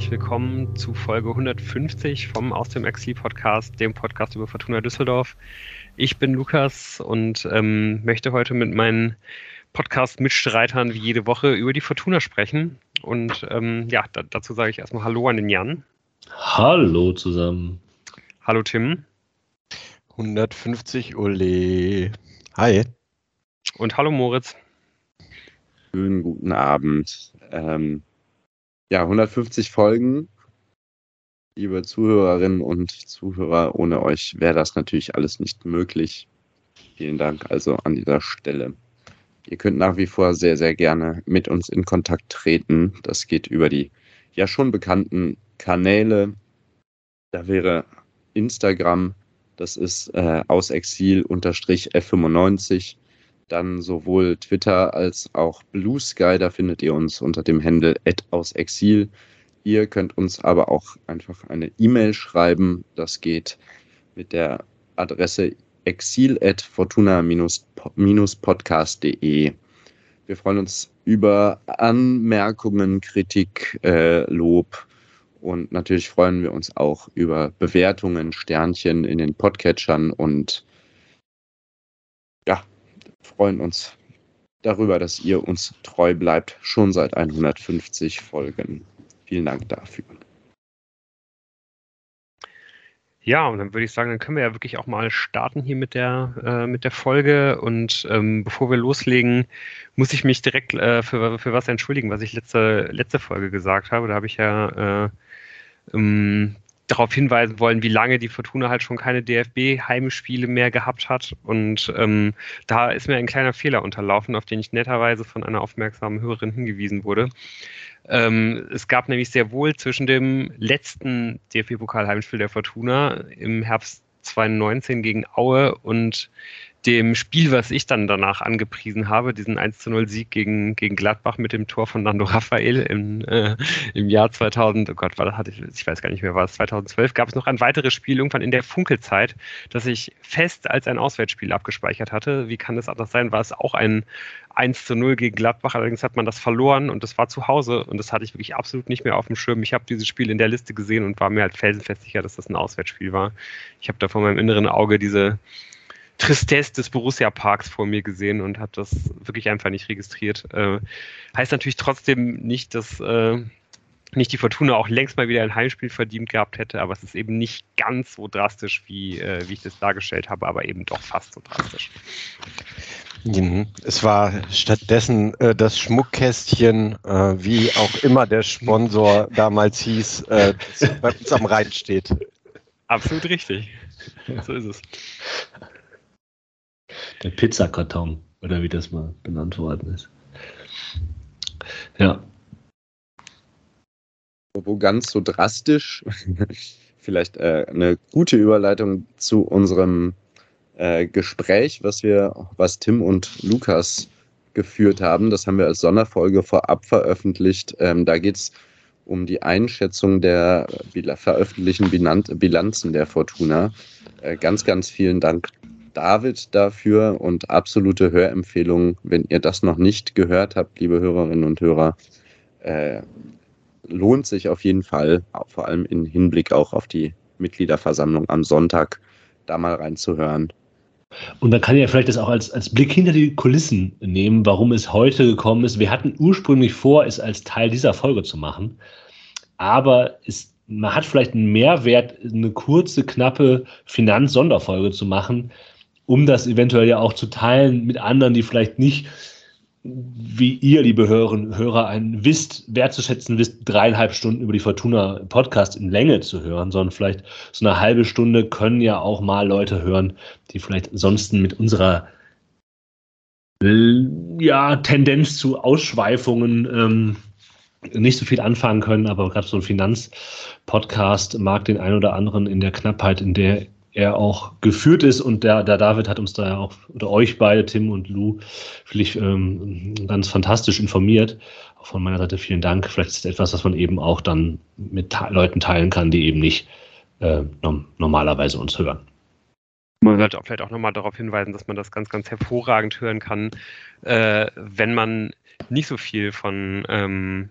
herzlich willkommen zu Folge 150 vom Aus dem Exil Podcast, dem Podcast über Fortuna Düsseldorf. Ich bin Lukas und ähm, möchte heute mit meinen Podcast-Mitstreitern wie jede Woche über die Fortuna sprechen. Und ähm, ja, da, dazu sage ich erstmal Hallo an den Jan. Hallo zusammen. Hallo Tim. 150 Ole. Hi. Und hallo Moritz. Schönen guten Abend. Ähm, ja, 150 Folgen. Liebe Zuhörerinnen und Zuhörer, ohne euch wäre das natürlich alles nicht möglich. Vielen Dank also an dieser Stelle. Ihr könnt nach wie vor sehr, sehr gerne mit uns in Kontakt treten. Das geht über die ja schon bekannten Kanäle. Da wäre Instagram, das ist äh, aus Exil F95 dann sowohl Twitter als auch Blue Sky. Da findet ihr uns unter dem Handle aus Exil. Ihr könnt uns aber auch einfach eine E-Mail schreiben. Das geht mit der Adresse exil.fortuna-podcast.de. Wir freuen uns über Anmerkungen, Kritik, äh, Lob und natürlich freuen wir uns auch über Bewertungen, Sternchen in den Podcatchern und freuen uns darüber, dass ihr uns treu bleibt, schon seit 150 Folgen. Vielen Dank dafür. Ja, und dann würde ich sagen, dann können wir ja wirklich auch mal starten hier mit der, äh, mit der Folge. Und ähm, bevor wir loslegen, muss ich mich direkt äh, für, für was entschuldigen, was ich letzte, letzte Folge gesagt habe. Da habe ich ja äh, ähm, darauf hinweisen wollen, wie lange die Fortuna halt schon keine DFB-Heimspiele mehr gehabt hat. Und ähm, da ist mir ein kleiner Fehler unterlaufen, auf den ich netterweise von einer aufmerksamen Hörerin hingewiesen wurde. Ähm, es gab nämlich sehr wohl zwischen dem letzten DFB-Pokal-Heimspiel der Fortuna im Herbst 2019 gegen Aue und dem Spiel, was ich dann danach angepriesen habe, diesen 1 zu 0 Sieg gegen, gegen Gladbach mit dem Tor von Nando Raphael im, äh, im Jahr 2000, oh Gott, war, hatte ich, ich weiß gar nicht mehr, war es 2012, gab es noch ein weiteres Spiel irgendwann in der Funkelzeit, das ich fest als ein Auswärtsspiel abgespeichert hatte. Wie kann das anders sein? War es auch ein 1 zu 0 gegen Gladbach, allerdings hat man das verloren und das war zu Hause und das hatte ich wirklich absolut nicht mehr auf dem Schirm. Ich habe dieses Spiel in der Liste gesehen und war mir halt felsenfest sicher, dass das ein Auswärtsspiel war. Ich habe da vor meinem inneren Auge diese Tristesse des Borussia-Parks vor mir gesehen und habe das wirklich einfach nicht registriert. Äh, heißt natürlich trotzdem nicht, dass äh, nicht die Fortuna auch längst mal wieder ein Heimspiel verdient gehabt hätte, aber es ist eben nicht ganz so drastisch, wie, äh, wie ich das dargestellt habe, aber eben doch fast so drastisch. Mhm. Es war stattdessen äh, das Schmuckkästchen, äh, wie auch immer der Sponsor damals hieß, äh, bei uns am Rhein steht. Absolut richtig. So ist es. Der Pizzakarton, oder wie das mal benannt worden ist. Ja. Wo ganz so drastisch, vielleicht äh, eine gute Überleitung zu unserem äh, Gespräch, was wir, was Tim und Lukas geführt haben. Das haben wir als Sonderfolge vorab veröffentlicht. Ähm, da geht es um die Einschätzung der veröffentlichten Bilanzen der Fortuna. Äh, ganz, ganz vielen Dank David dafür und absolute Hörempfehlung, wenn ihr das noch nicht gehört habt, liebe Hörerinnen und Hörer, äh, lohnt sich auf jeden Fall, vor allem im Hinblick auch auf die Mitgliederversammlung am Sonntag, da mal reinzuhören. Und dann kann ja vielleicht das auch als, als Blick hinter die Kulissen nehmen, warum es heute gekommen ist. Wir hatten ursprünglich vor, es als Teil dieser Folge zu machen, aber es, man hat vielleicht einen Mehrwert, eine kurze, knappe Finanz-Sonderfolge zu machen, um das eventuell ja auch zu teilen mit anderen, die vielleicht nicht, wie ihr, liebe Hörer, Hörer einen wisst, wertzuschätzen wisst, dreieinhalb Stunden über die Fortuna Podcast in Länge zu hören, sondern vielleicht so eine halbe Stunde können ja auch mal Leute hören, die vielleicht sonst mit unserer ja, Tendenz zu Ausschweifungen ähm, nicht so viel anfangen können, aber gerade so ein Finanzpodcast mag den einen oder anderen in der Knappheit, in der er auch geführt ist und der, der David hat uns da ja auch, oder euch beide, Tim und Lou, vielleicht ähm, ganz fantastisch informiert. Auch von meiner Seite vielen Dank. Vielleicht ist es etwas, was man eben auch dann mit Leuten teilen kann, die eben nicht äh, normalerweise uns hören. Man sollte auch vielleicht auch nochmal darauf hinweisen, dass man das ganz, ganz hervorragend hören kann, äh, wenn man nicht so viel von ähm,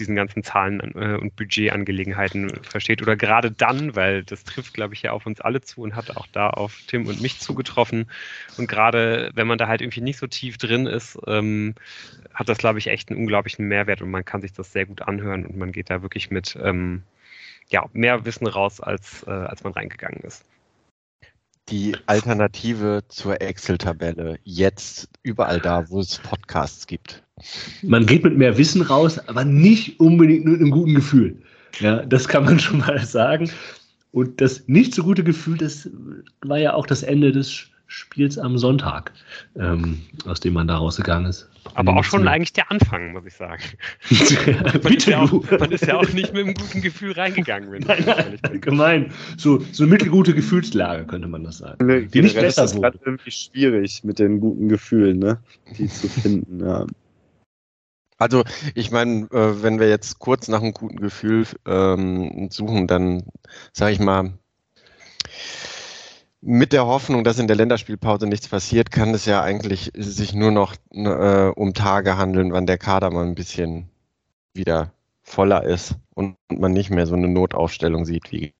diesen ganzen Zahlen äh, und Budgetangelegenheiten versteht. Oder gerade dann, weil das trifft, glaube ich, ja auf uns alle zu und hat auch da auf Tim und mich zugetroffen. Und gerade wenn man da halt irgendwie nicht so tief drin ist, ähm, hat das, glaube ich, echt einen unglaublichen Mehrwert und man kann sich das sehr gut anhören und man geht da wirklich mit ähm, ja, mehr Wissen raus, als, äh, als man reingegangen ist die Alternative zur Excel-Tabelle jetzt überall da, wo es Podcasts gibt. Man geht mit mehr Wissen raus, aber nicht unbedingt mit einem guten Gefühl. Ja, das kann man schon mal sagen. Und das nicht so gute Gefühl, das war ja auch das Ende des Spiels am Sonntag, ähm, aus dem man da rausgegangen ist. Aber auch schon eigentlich der Anfang, muss ich sagen. man, ist ja auch, man, ist ja auch, nicht mit einem guten Gefühl reingegangen. Wenn nein, nein, gemein. So, so eine mittelgute Gefühlslage, könnte man das sagen. Die, die nicht besser ist gerade irgendwie schwierig mit den guten Gefühlen, ne? die zu finden. Ja. Also ich meine, äh, wenn wir jetzt kurz nach einem guten Gefühl ähm, suchen, dann sage ich mal, mit der Hoffnung, dass in der Länderspielpause nichts passiert, kann es ja eigentlich sich nur noch äh, um Tage handeln, wann der Kader mal ein bisschen wieder voller ist und man nicht mehr so eine Notaufstellung sieht wie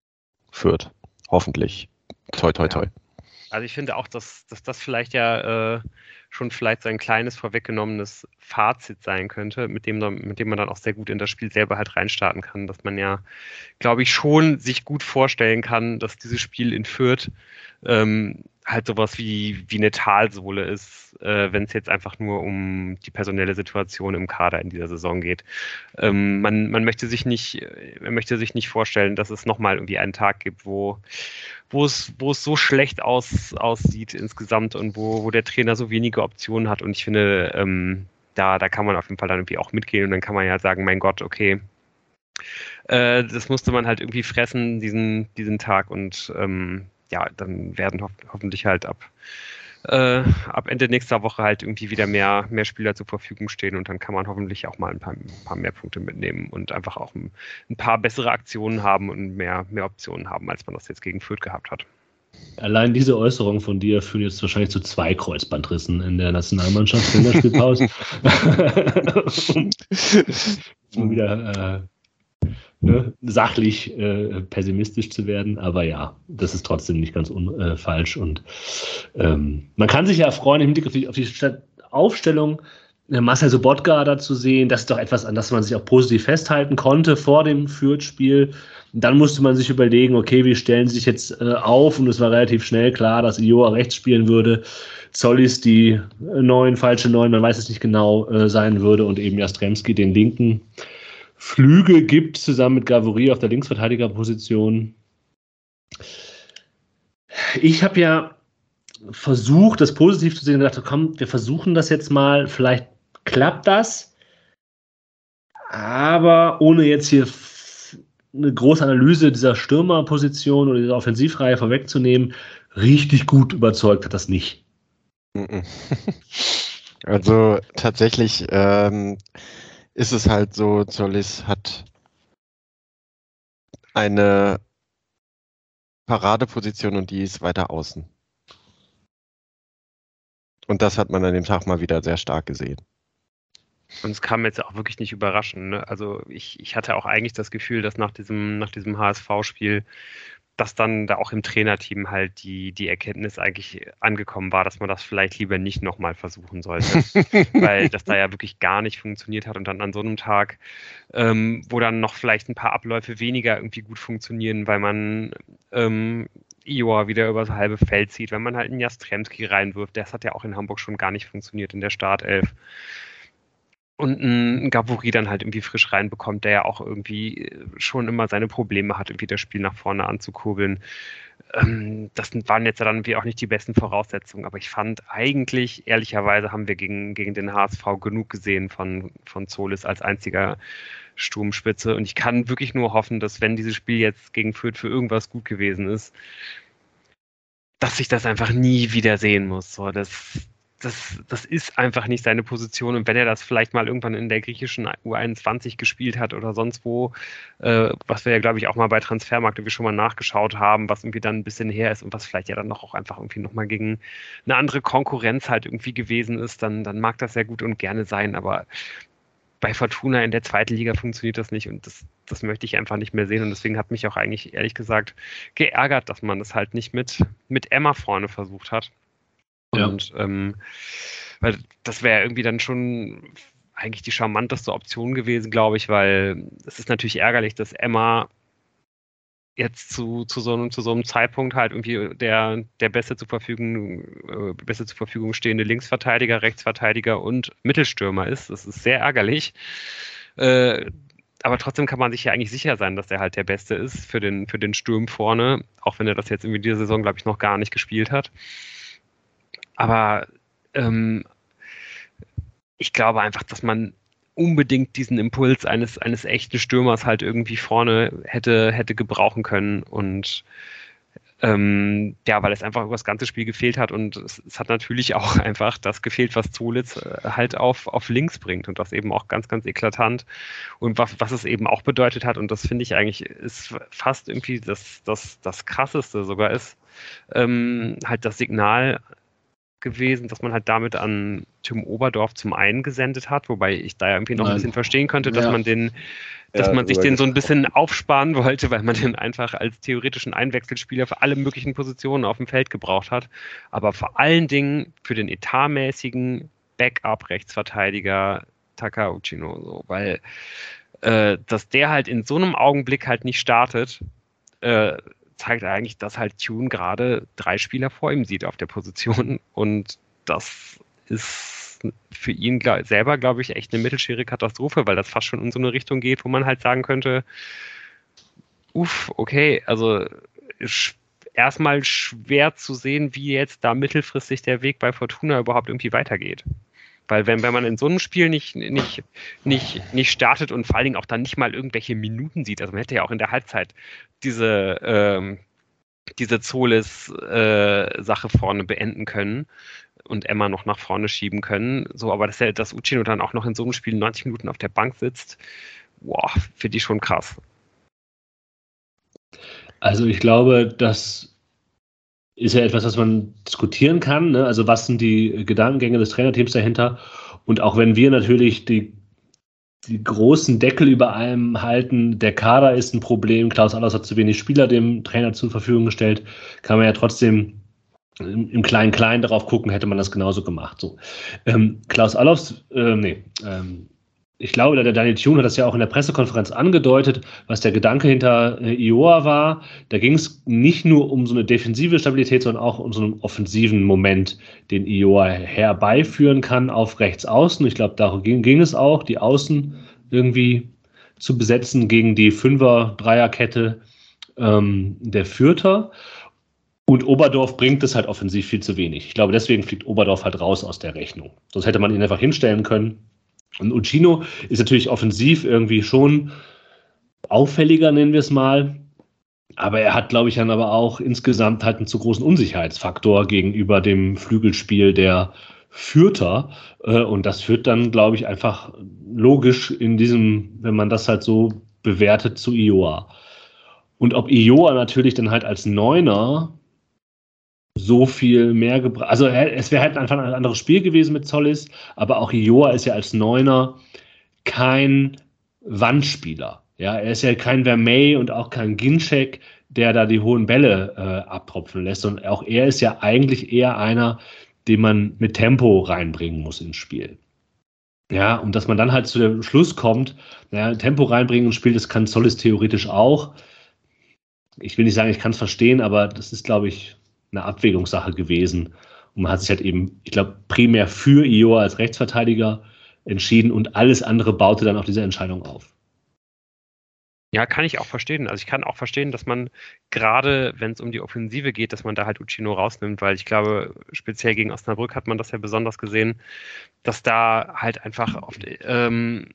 führt. Hoffentlich. Toi, toi, toi. Also ich finde auch, dass, dass das vielleicht ja äh, schon vielleicht so ein kleines vorweggenommenes Fazit sein könnte, mit dem, mit dem man dann auch sehr gut in das Spiel selber halt reinstarten kann, dass man ja, glaube ich, schon sich gut vorstellen kann, dass dieses Spiel in Fürth ähm, halt sowas wie, wie eine Talsohle ist, äh, wenn es jetzt einfach nur um die personelle Situation im Kader in dieser Saison geht. Ähm, man, man möchte sich nicht, man möchte sich nicht vorstellen, dass es nochmal irgendwie einen Tag gibt, wo, wo es, wo es so schlecht aus, aussieht insgesamt und wo, wo der Trainer so wenige Optionen hat. Und ich finde, ähm, da, da kann man auf jeden Fall dann irgendwie auch mitgehen und dann kann man ja sagen, mein Gott, okay, äh, das musste man halt irgendwie fressen, diesen, diesen Tag und ähm, ja, dann werden ho hoffentlich halt ab, äh, ab Ende nächster Woche halt irgendwie wieder mehr, mehr Spieler zur Verfügung stehen und dann kann man hoffentlich auch mal ein paar, ein paar mehr Punkte mitnehmen und einfach auch ein, ein, paar bessere Aktionen haben und mehr, mehr Optionen haben, als man das jetzt gegen Fürth gehabt hat. Allein diese Äußerung von dir führt jetzt wahrscheinlich zu zwei Kreuzbandrissen in der Nationalmannschaft in der Spielpause. um wieder äh, ne, sachlich äh, pessimistisch zu werden. Aber ja, das ist trotzdem nicht ganz äh, falsch. Und ähm, man kann sich ja freuen, im Hinblick auf die, auf die Aufstellung äh, Marcel Sobotka da zu sehen. Das ist doch etwas, an das man sich auch positiv festhalten konnte vor dem Fürth-Spiel. Dann musste man sich überlegen, okay, wie stellen sie sich jetzt äh, auf? Und es war relativ schnell klar, dass Ioa rechts spielen würde. Zollis die äh, neun, falsche neun, man weiß es nicht genau, äh, sein würde und eben Jastremski den linken. Flügel gibt, zusammen mit Gavory auf der Linksverteidigerposition. Ich habe ja versucht, das positiv zu sehen und gedacht, komm, wir versuchen das jetzt mal, vielleicht klappt das, aber ohne jetzt hier eine große Analyse dieser Stürmerposition oder dieser Offensivreihe vorwegzunehmen, richtig gut überzeugt hat das nicht. Also tatsächlich ähm, ist es halt so, Zollis hat eine Paradeposition und die ist weiter außen. Und das hat man an dem Tag mal wieder sehr stark gesehen. Und es kam jetzt auch wirklich nicht überraschend. Ne? Also ich, ich hatte auch eigentlich das Gefühl, dass nach diesem, nach diesem HSV-Spiel dass dann da auch im Trainerteam halt die, die Erkenntnis eigentlich angekommen war, dass man das vielleicht lieber nicht nochmal versuchen sollte. weil das da ja wirklich gar nicht funktioniert hat und dann an so einem Tag, ähm, wo dann noch vielleicht ein paar Abläufe weniger irgendwie gut funktionieren, weil man ähm, Ioa wieder übers halbe Feld zieht, wenn man halt einen Jastremski reinwirft, das hat ja auch in Hamburg schon gar nicht funktioniert in der Startelf und ein Gavuri dann halt irgendwie frisch reinbekommt, der ja auch irgendwie äh, schon immer seine Probleme hat, irgendwie das Spiel nach vorne anzukurbeln. Ähm, das waren jetzt dann irgendwie auch nicht die besten Voraussetzungen, aber ich fand eigentlich, ehrlicherweise, haben wir gegen, gegen den HSV genug gesehen von, von Zolis als einziger Sturmspitze und ich kann wirklich nur hoffen, dass wenn dieses Spiel jetzt gegen Fürth für irgendwas gut gewesen ist, dass ich das einfach nie wieder sehen muss. So, das, das, das ist einfach nicht seine Position. Und wenn er das vielleicht mal irgendwann in der griechischen U21 gespielt hat oder sonst wo, äh, was wir ja, glaube ich, auch mal bei Transfermarkt irgendwie schon mal nachgeschaut haben, was irgendwie dann ein bisschen her ist und was vielleicht ja dann noch auch einfach irgendwie nochmal gegen eine andere Konkurrenz halt irgendwie gewesen ist, dann, dann mag das sehr gut und gerne sein. Aber bei Fortuna in der zweiten Liga funktioniert das nicht und das, das möchte ich einfach nicht mehr sehen. Und deswegen hat mich auch eigentlich ehrlich gesagt geärgert, dass man das halt nicht mit, mit Emma vorne versucht hat. Und ja. ähm, weil das wäre irgendwie dann schon eigentlich die charmanteste Option gewesen, glaube ich, weil es ist natürlich ärgerlich, dass Emma jetzt zu, zu, so einem, zu so einem Zeitpunkt halt irgendwie der, der beste zur Verfügung, äh, beste zur Verfügung stehende Linksverteidiger, Rechtsverteidiger und Mittelstürmer ist. Das ist sehr ärgerlich. Äh, aber trotzdem kann man sich ja eigentlich sicher sein, dass der halt der Beste ist für den, für den Sturm vorne, auch wenn er das jetzt irgendwie diese Saison, glaube ich, noch gar nicht gespielt hat. Aber ähm, ich glaube einfach, dass man unbedingt diesen Impuls eines, eines echten Stürmers halt irgendwie vorne hätte, hätte gebrauchen können. Und ähm, ja, weil es einfach über das ganze Spiel gefehlt hat. Und es, es, hat natürlich auch einfach das gefehlt, was Zulitz äh, halt auf, auf links bringt. Und das eben auch ganz, ganz eklatant. Und was, was es eben auch bedeutet hat und das finde ich eigentlich ist fast irgendwie das, das, das krasseste sogar ist, ähm, halt das Signal gewesen, dass man halt damit an Tim Oberdorf zum einen gesendet hat, wobei ich da ja irgendwie noch Nein. ein bisschen verstehen könnte, dass ja. man den, dass ja, man sich den so ein bisschen aufsparen wollte, weil man den einfach als theoretischen Einwechselspieler für alle möglichen Positionen auf dem Feld gebraucht hat. Aber vor allen Dingen für den etatmäßigen Backup-Rechtsverteidiger Taka Uchino, so, weil äh, dass der halt in so einem Augenblick halt nicht startet, äh, zeigt eigentlich, dass halt Tune gerade drei Spieler vor ihm sieht auf der Position und das ist für ihn selber, glaube ich, echt eine mittelschwere Katastrophe, weil das fast schon in so eine Richtung geht, wo man halt sagen könnte, uff, okay, also erstmal schwer zu sehen, wie jetzt da mittelfristig der Weg bei Fortuna überhaupt irgendwie weitergeht. Weil wenn, wenn man in so einem Spiel nicht, nicht, nicht, nicht startet und vor allen Dingen auch dann nicht mal irgendwelche Minuten sieht, also man hätte ja auch in der Halbzeit diese, ähm, diese Zolis-Sache äh, vorne beenden können und Emma noch nach vorne schieben können. So, aber dass, der, dass Uchino dann auch noch in so einem Spiel 90 Minuten auf der Bank sitzt, boah, finde ich schon krass. Also ich glaube, dass ist ja etwas, was man diskutieren kann. Ne? Also was sind die Gedankengänge des Trainerteams dahinter? Und auch wenn wir natürlich die, die großen Deckel über allem halten, der Kader ist ein Problem, Klaus Allers hat zu wenig Spieler dem Trainer zur Verfügung gestellt, kann man ja trotzdem im Kleinen-Kleinen darauf gucken, hätte man das genauso gemacht. So. Ähm, Klaus Allofs, äh, nee, ähm, ich glaube, der Daniel Thune hat das ja auch in der Pressekonferenz angedeutet, was der Gedanke hinter äh, Ioa war. Da ging es nicht nur um so eine defensive Stabilität, sondern auch um so einen offensiven Moment, den Ioa herbeiführen kann auf rechts außen. Ich glaube, darum ging, ging es auch, die Außen irgendwie zu besetzen gegen die Fünfer-Dreierkette ähm, der Fürther. Und Oberdorf bringt es halt offensiv viel zu wenig. Ich glaube, deswegen fliegt Oberdorf halt raus aus der Rechnung. Sonst hätte man ihn einfach hinstellen können und Uccino ist natürlich offensiv irgendwie schon auffälliger, nennen wir es mal. Aber er hat, glaube ich, dann aber auch insgesamt halt einen zu großen Unsicherheitsfaktor gegenüber dem Flügelspiel der Fürther. Äh, und das führt dann, glaube ich, einfach logisch in diesem, wenn man das halt so bewertet, zu Ioa. Und ob Ioa natürlich dann halt als Neuner so viel mehr gebracht. Also es wäre halt einfach ein anderes Spiel gewesen mit Zollis, aber auch Ioa ist ja als Neuner kein Wandspieler. Ja, er ist ja kein Vermey und auch kein Ginczek, der da die hohen Bälle äh, abtropfen lässt. Und auch er ist ja eigentlich eher einer, den man mit Tempo reinbringen muss ins Spiel. Ja, und dass man dann halt zu dem Schluss kommt, naja, Tempo reinbringen ins Spiel, das kann Zollis theoretisch auch. Ich will nicht sagen, ich kann es verstehen, aber das ist, glaube ich, eine Abwägungssache gewesen. Und man hat sich halt eben, ich glaube, primär für Ioa als Rechtsverteidiger entschieden und alles andere baute dann auf diese Entscheidung auf. Ja, kann ich auch verstehen. Also ich kann auch verstehen, dass man gerade, wenn es um die Offensive geht, dass man da halt Uccino rausnimmt, weil ich glaube, speziell gegen Osnabrück hat man das ja besonders gesehen, dass da halt einfach oft ähm,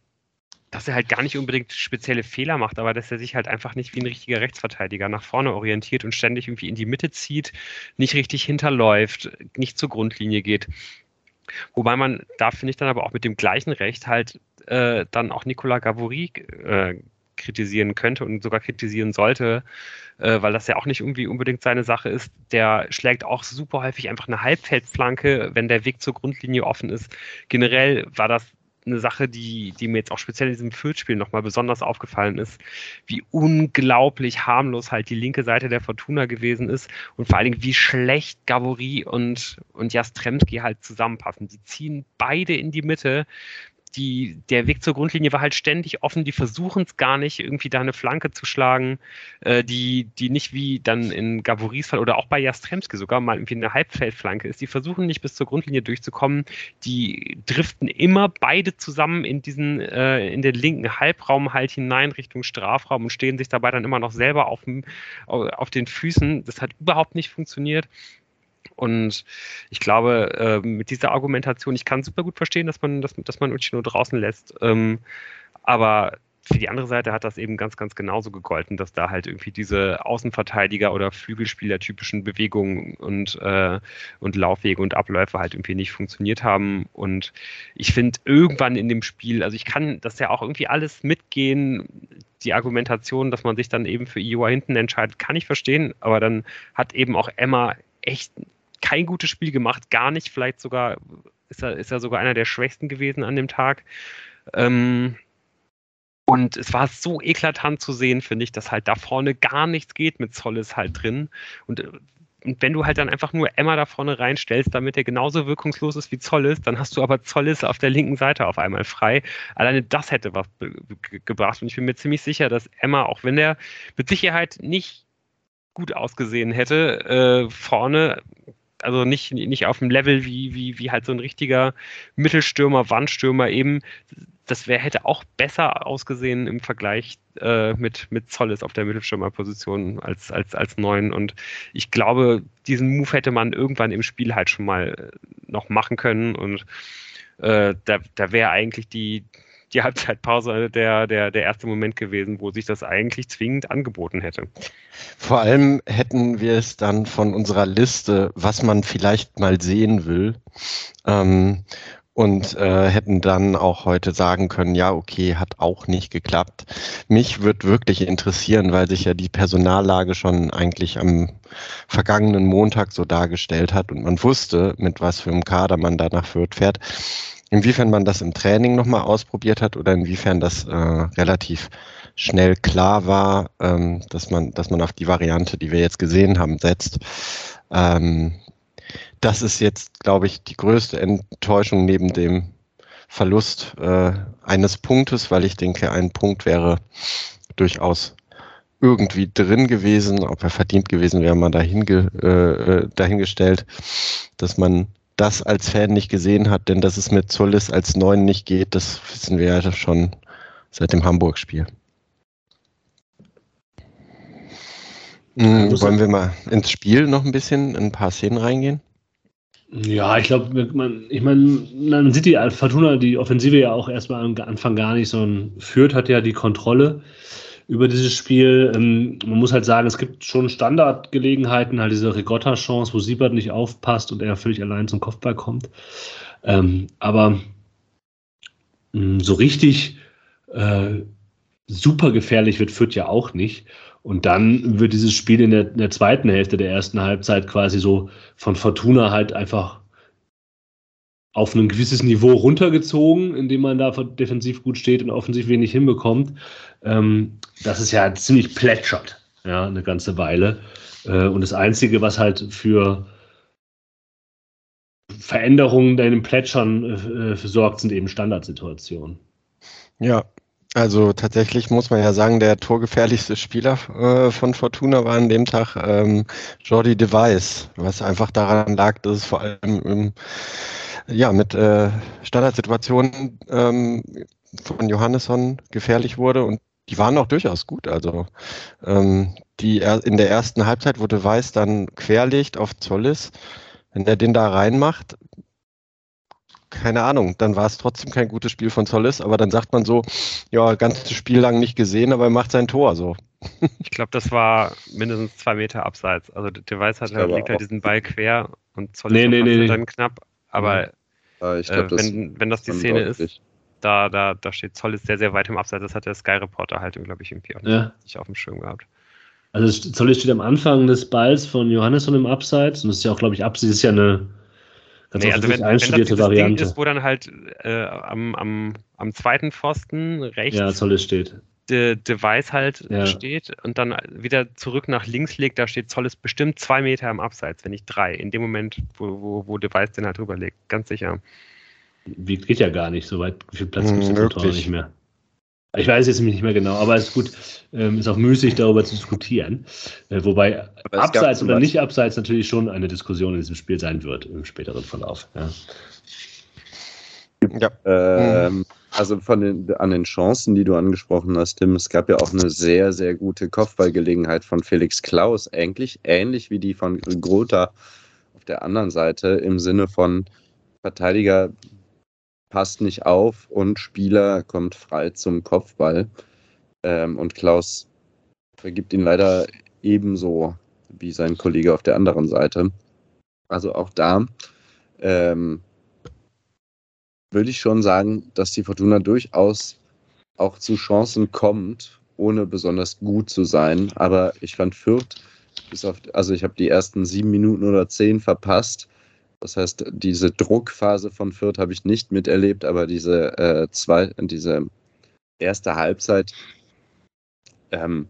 dass er halt gar nicht unbedingt spezielle Fehler macht, aber dass er sich halt einfach nicht wie ein richtiger Rechtsverteidiger nach vorne orientiert und ständig irgendwie in die Mitte zieht, nicht richtig hinterläuft, nicht zur Grundlinie geht. Wobei man da finde ich dann aber auch mit dem gleichen Recht halt äh, dann auch Nicolas Gavouri äh, kritisieren könnte und sogar kritisieren sollte, äh, weil das ja auch nicht irgendwie unbedingt seine Sache ist. Der schlägt auch super häufig einfach eine Halbfeldflanke, wenn der Weg zur Grundlinie offen ist. Generell war das eine Sache, die, die mir jetzt auch speziell in diesem Fürth-Spiel nochmal besonders aufgefallen ist, wie unglaublich harmlos halt die linke Seite der Fortuna gewesen ist und vor allen Dingen, wie schlecht Gavory und, und Jastremski halt zusammenpassen. Die ziehen beide in die Mitte die, der Weg zur Grundlinie war halt ständig offen. Die versuchen es gar nicht, irgendwie da eine Flanke zu schlagen, äh, die, die nicht wie dann in Gavoris Fall oder auch bei Jastremski sogar mal irgendwie eine Halbfeldflanke ist. Die versuchen nicht bis zur Grundlinie durchzukommen. Die driften immer beide zusammen in diesen, äh, in den linken Halbraum halt hinein Richtung Strafraum und stehen sich dabei dann immer noch selber auf, auf den Füßen. Das hat überhaupt nicht funktioniert. Und ich glaube, äh, mit dieser Argumentation, ich kann super gut verstehen, dass man, dass, dass man Uchino draußen lässt. Ähm, aber für die andere Seite hat das eben ganz, ganz genauso gegolten, dass da halt irgendwie diese Außenverteidiger oder Flügelspieler typischen Bewegungen und, äh, und Laufwege und Abläufe halt irgendwie nicht funktioniert haben. Und ich finde irgendwann in dem Spiel, also ich kann das ja auch irgendwie alles mitgehen, die Argumentation, dass man sich dann eben für Iowa hinten entscheidet, kann ich verstehen, aber dann hat eben auch Emma echt kein gutes Spiel gemacht, gar nicht. Vielleicht sogar ist er, ist er sogar einer der schwächsten gewesen an dem Tag. Ähm, und es war so eklatant zu sehen, finde ich, dass halt da vorne gar nichts geht mit Zolles halt drin. Und, und wenn du halt dann einfach nur Emma da vorne reinstellst, damit er genauso wirkungslos ist wie Zolles, dann hast du aber Zolles auf der linken Seite auf einmal frei. Alleine das hätte was gebracht. Und ich bin mir ziemlich sicher, dass Emma, auch wenn er mit Sicherheit nicht gut ausgesehen hätte, äh, vorne also nicht, nicht auf dem Level wie, wie, wie halt so ein richtiger Mittelstürmer, Wandstürmer eben. Das wär, hätte auch besser ausgesehen im Vergleich äh, mit, mit Zolles auf der Mittelstürmerposition als, als, als neun. Und ich glaube, diesen Move hätte man irgendwann im Spiel halt schon mal noch machen können. Und äh, da, da wäre eigentlich die, die Halbzeitpause der, der, der erste Moment gewesen, wo sich das eigentlich zwingend angeboten hätte. Vor allem hätten wir es dann von unserer Liste, was man vielleicht mal sehen will, ähm, und äh, hätten dann auch heute sagen können, ja, okay, hat auch nicht geklappt. Mich wird wirklich interessieren, weil sich ja die Personallage schon eigentlich am vergangenen Montag so dargestellt hat und man wusste, mit was für einem Kader man da nach Fürth fährt Inwiefern man das im Training nochmal ausprobiert hat oder inwiefern das äh, relativ schnell klar war, ähm, dass, man, dass man auf die Variante, die wir jetzt gesehen haben, setzt. Ähm, das ist jetzt, glaube ich, die größte Enttäuschung neben dem Verlust äh, eines Punktes, weil ich denke, ein Punkt wäre durchaus irgendwie drin gewesen. Ob er verdient gewesen wäre, mal dahinge, äh, äh dahingestellt, dass man das als Fan nicht gesehen hat, denn dass es mit Zollis als Neun nicht geht, das wissen wir ja schon seit dem Hamburg-Spiel. Mhm, wollen wir mal ins Spiel noch ein bisschen in ein paar Szenen reingehen? Ja, ich glaube, man, ich meine, man sieht die Fortuna, die Offensive ja auch erstmal am Anfang gar nicht, sondern führt hat ja die Kontrolle über dieses Spiel. Ähm, man muss halt sagen, es gibt schon Standardgelegenheiten, halt diese Regotta-Chance, wo Siebert nicht aufpasst und er völlig allein zum Kopfball kommt. Ähm, aber mh, mm, so richtig äh, super gefährlich wird Fürth ja auch nicht. Und dann wird dieses Spiel in der, in der, zweiten Hälfte der ersten Halbzeit quasi so von Fortuna halt einfach auf ein gewisses Niveau runtergezogen, indem man da defensiv gut steht und offensiv wenig hinbekommt. Ähm, das ist ja ziemlich plätschert, ja, eine ganze Weile. Äh, und das Einzige, was halt für Veränderungen in den Plätschern äh, sorgt, sind eben Standardsituationen. Ja, also tatsächlich muss man ja sagen, der torgefährlichste Spieler äh, von Fortuna war an dem Tag ähm, Jordi Device, was einfach daran lag, dass es vor allem im ja, mit äh, Standardsituationen ähm, von Johannesson gefährlich wurde und die waren auch durchaus gut. Also ähm, die in der ersten Halbzeit wurde Weiß dann querlegt auf Zollis. Wenn er den da reinmacht, keine Ahnung, dann war es trotzdem kein gutes Spiel von Zollis, aber dann sagt man so, ja, ganzes Spiel lang nicht gesehen, aber er macht sein Tor so. Ich glaube, das war mindestens zwei Meter abseits. Also der Weiß hat halt, legt halt diesen Ball quer und Zollis nee, nee, nee, dann knapp, aber ja, ich glaub, äh, wenn, wenn das die Szene ist, da, da, da steht Zoll ist sehr, sehr weit im Abseits. Das hat der Sky Reporter halt, glaube ich, irgendwie auch nicht, ja. nicht auf dem Schirm gehabt. Also Zoll steht am Anfang des Balls von Johannesson im Abseits und das ist ja auch, glaube ich, Absicht ist ja eine nee, also wenn, einstudierte wenn das Variante. Ding ist, wo dann halt äh, am, am, am zweiten Pfosten rechts ja, Zollis steht. De, Device halt ja. steht und dann wieder zurück nach links legt, da steht Zollis bestimmt zwei Meter im Abseits, wenn nicht drei, in dem Moment, wo, wo, wo Device den halt drüber legt, ganz sicher. Wie, geht ja gar nicht, so weit viel Platz gibt es im Tor nicht mehr. Ich weiß jetzt nicht mehr genau, aber es ist gut, ähm, ist auch müßig darüber zu diskutieren. Äh, wobei abseits oder nicht abseits natürlich schon eine Diskussion in diesem Spiel sein wird im späteren Verlauf. Ja. Ja. Ähm, also von den, an den Chancen, die du angesprochen hast, Tim, es gab ja auch eine sehr, sehr gute Kopfballgelegenheit von Felix Klaus, eigentlich ähnlich wie die von Grota auf der anderen Seite, im Sinne von Verteidiger passt nicht auf und Spieler kommt frei zum Kopfball. Ähm, und Klaus vergibt ihn leider ebenso wie sein Kollege auf der anderen Seite. Also auch da ähm, würde ich schon sagen, dass die Fortuna durchaus auch zu Chancen kommt, ohne besonders gut zu sein. Aber ich fand Fürth, bis auf, also ich habe die ersten sieben Minuten oder zehn verpasst. Das heißt, diese Druckphase von Fürth habe ich nicht miterlebt, aber diese, äh, zwei, diese erste Halbzeit ähm,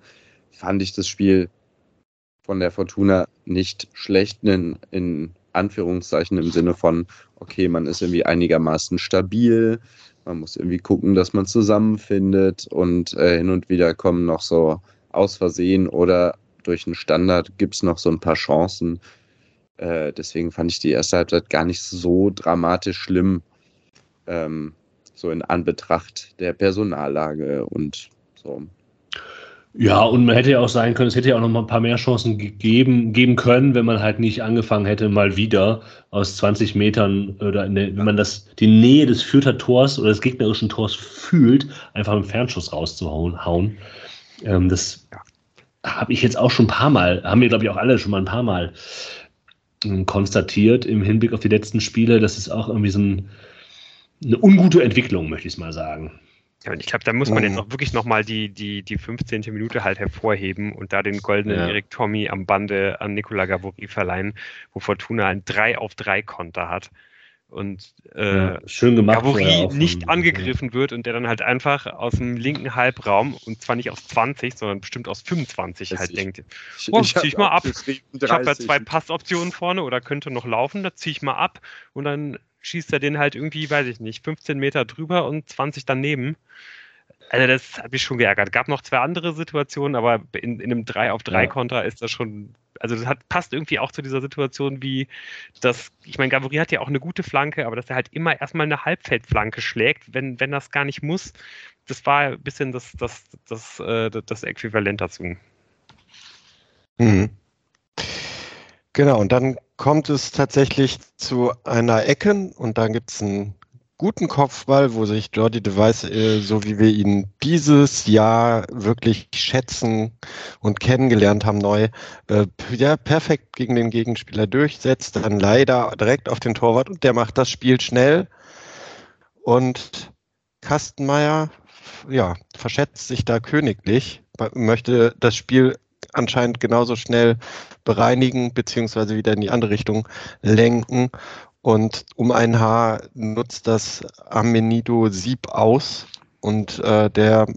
fand ich das Spiel von der Fortuna nicht schlecht in, in Anführungszeichen im Sinne von, okay, man ist irgendwie einigermaßen stabil, man muss irgendwie gucken, dass man zusammenfindet und äh, hin und wieder kommen noch so aus Versehen oder durch einen Standard gibt es noch so ein paar Chancen. Äh, deswegen fand ich die erste Halbzeit gar nicht so dramatisch schlimm, ähm, so in Anbetracht der Personallage und so. Ja, und man hätte ja auch sein können, es hätte ja auch noch mal ein paar mehr Chancen gegeben, geben können, wenn man halt nicht angefangen hätte, mal wieder aus 20 Metern oder der, wenn man das, die Nähe des Fürther Tors oder des gegnerischen Tors fühlt, einfach einen Fernschuss rauszuhauen. Ähm, das habe ich jetzt auch schon ein paar Mal, haben wir, glaube ich, auch alle schon mal ein paar Mal konstatiert im Hinblick auf die letzten Spiele. Das ist auch irgendwie so ein, eine ungute Entwicklung, möchte ich es mal sagen. Ja, und ich glaube, da muss man jetzt auch wirklich nochmal die, die, die 15. Minute halt hervorheben und da den goldenen ja. Erik Tommy am Bande an Nicola Gavori verleihen, wo Fortuna ein 3 auf 3 Konter hat und äh, ja, schön gemacht, Gavori nicht angegriffen ja. wird und der dann halt einfach aus dem linken Halbraum und zwar nicht aus 20, sondern bestimmt aus 25 das halt ich, denkt, oh, ich, zieh ich mal ab. Ich habe ja zwei Passoptionen vorne oder könnte noch laufen, da ziehe ich mal ab und dann schießt er den halt irgendwie, weiß ich nicht, 15 Meter drüber und 20 daneben. Also das hat mich schon geärgert. Gab noch zwei andere Situationen, aber in, in einem 3 auf 3 Konter ist das schon, also das hat, passt irgendwie auch zu dieser Situation wie das, ich meine, Gavori hat ja auch eine gute Flanke, aber dass er halt immer erstmal eine Halbfeldflanke schlägt, wenn, wenn das gar nicht muss, das war ein bisschen das, das, das, das, äh, das Äquivalent dazu. Mhm. Genau, und dann kommt es tatsächlich zu einer Ecke und dann gibt es einen guten Kopfball, wo sich Jordi Device, äh, so wie wir ihn dieses Jahr wirklich schätzen und kennengelernt haben, neu, äh, ja, perfekt gegen den Gegenspieler durchsetzt, dann leider direkt auf den Torwart und der macht das Spiel schnell und Kastenmeier, ja, verschätzt sich da königlich, möchte das Spiel anscheinend genauso schnell bereinigen beziehungsweise wieder in die andere Richtung lenken. Und um ein Haar nutzt das Amenido Sieb aus und äh, der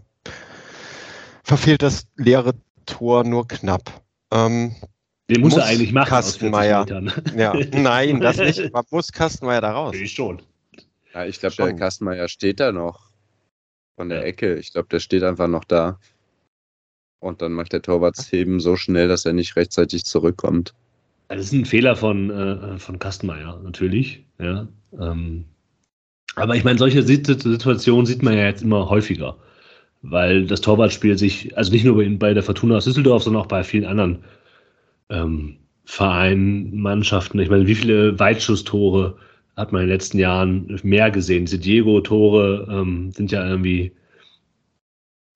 verfehlt das leere Tor nur knapp. Ähm, Den muss, muss er eigentlich machen. Kastenmeier. Ja, nein, das nicht. Man muss Kastenmeier da raus. Ich schon. Ja, ich glaube, der Kastenmeier steht da noch von der Ecke. Ich glaube, der steht einfach noch da. Und dann macht der Torwartsheben so schnell, dass er nicht rechtzeitig zurückkommt. Das ist ein Fehler von, äh, von Kastenmeier, natürlich. Ja. Ähm, aber ich meine, solche Situationen sieht man ja jetzt immer häufiger, weil das Torwartspiel sich, also nicht nur bei der Fortuna aus Düsseldorf, sondern auch bei vielen anderen ähm, Vereinen, Mannschaften. Ich meine, wie viele Weitschusstore hat man in den letzten Jahren mehr gesehen? Diese Diego-Tore ähm, sind ja irgendwie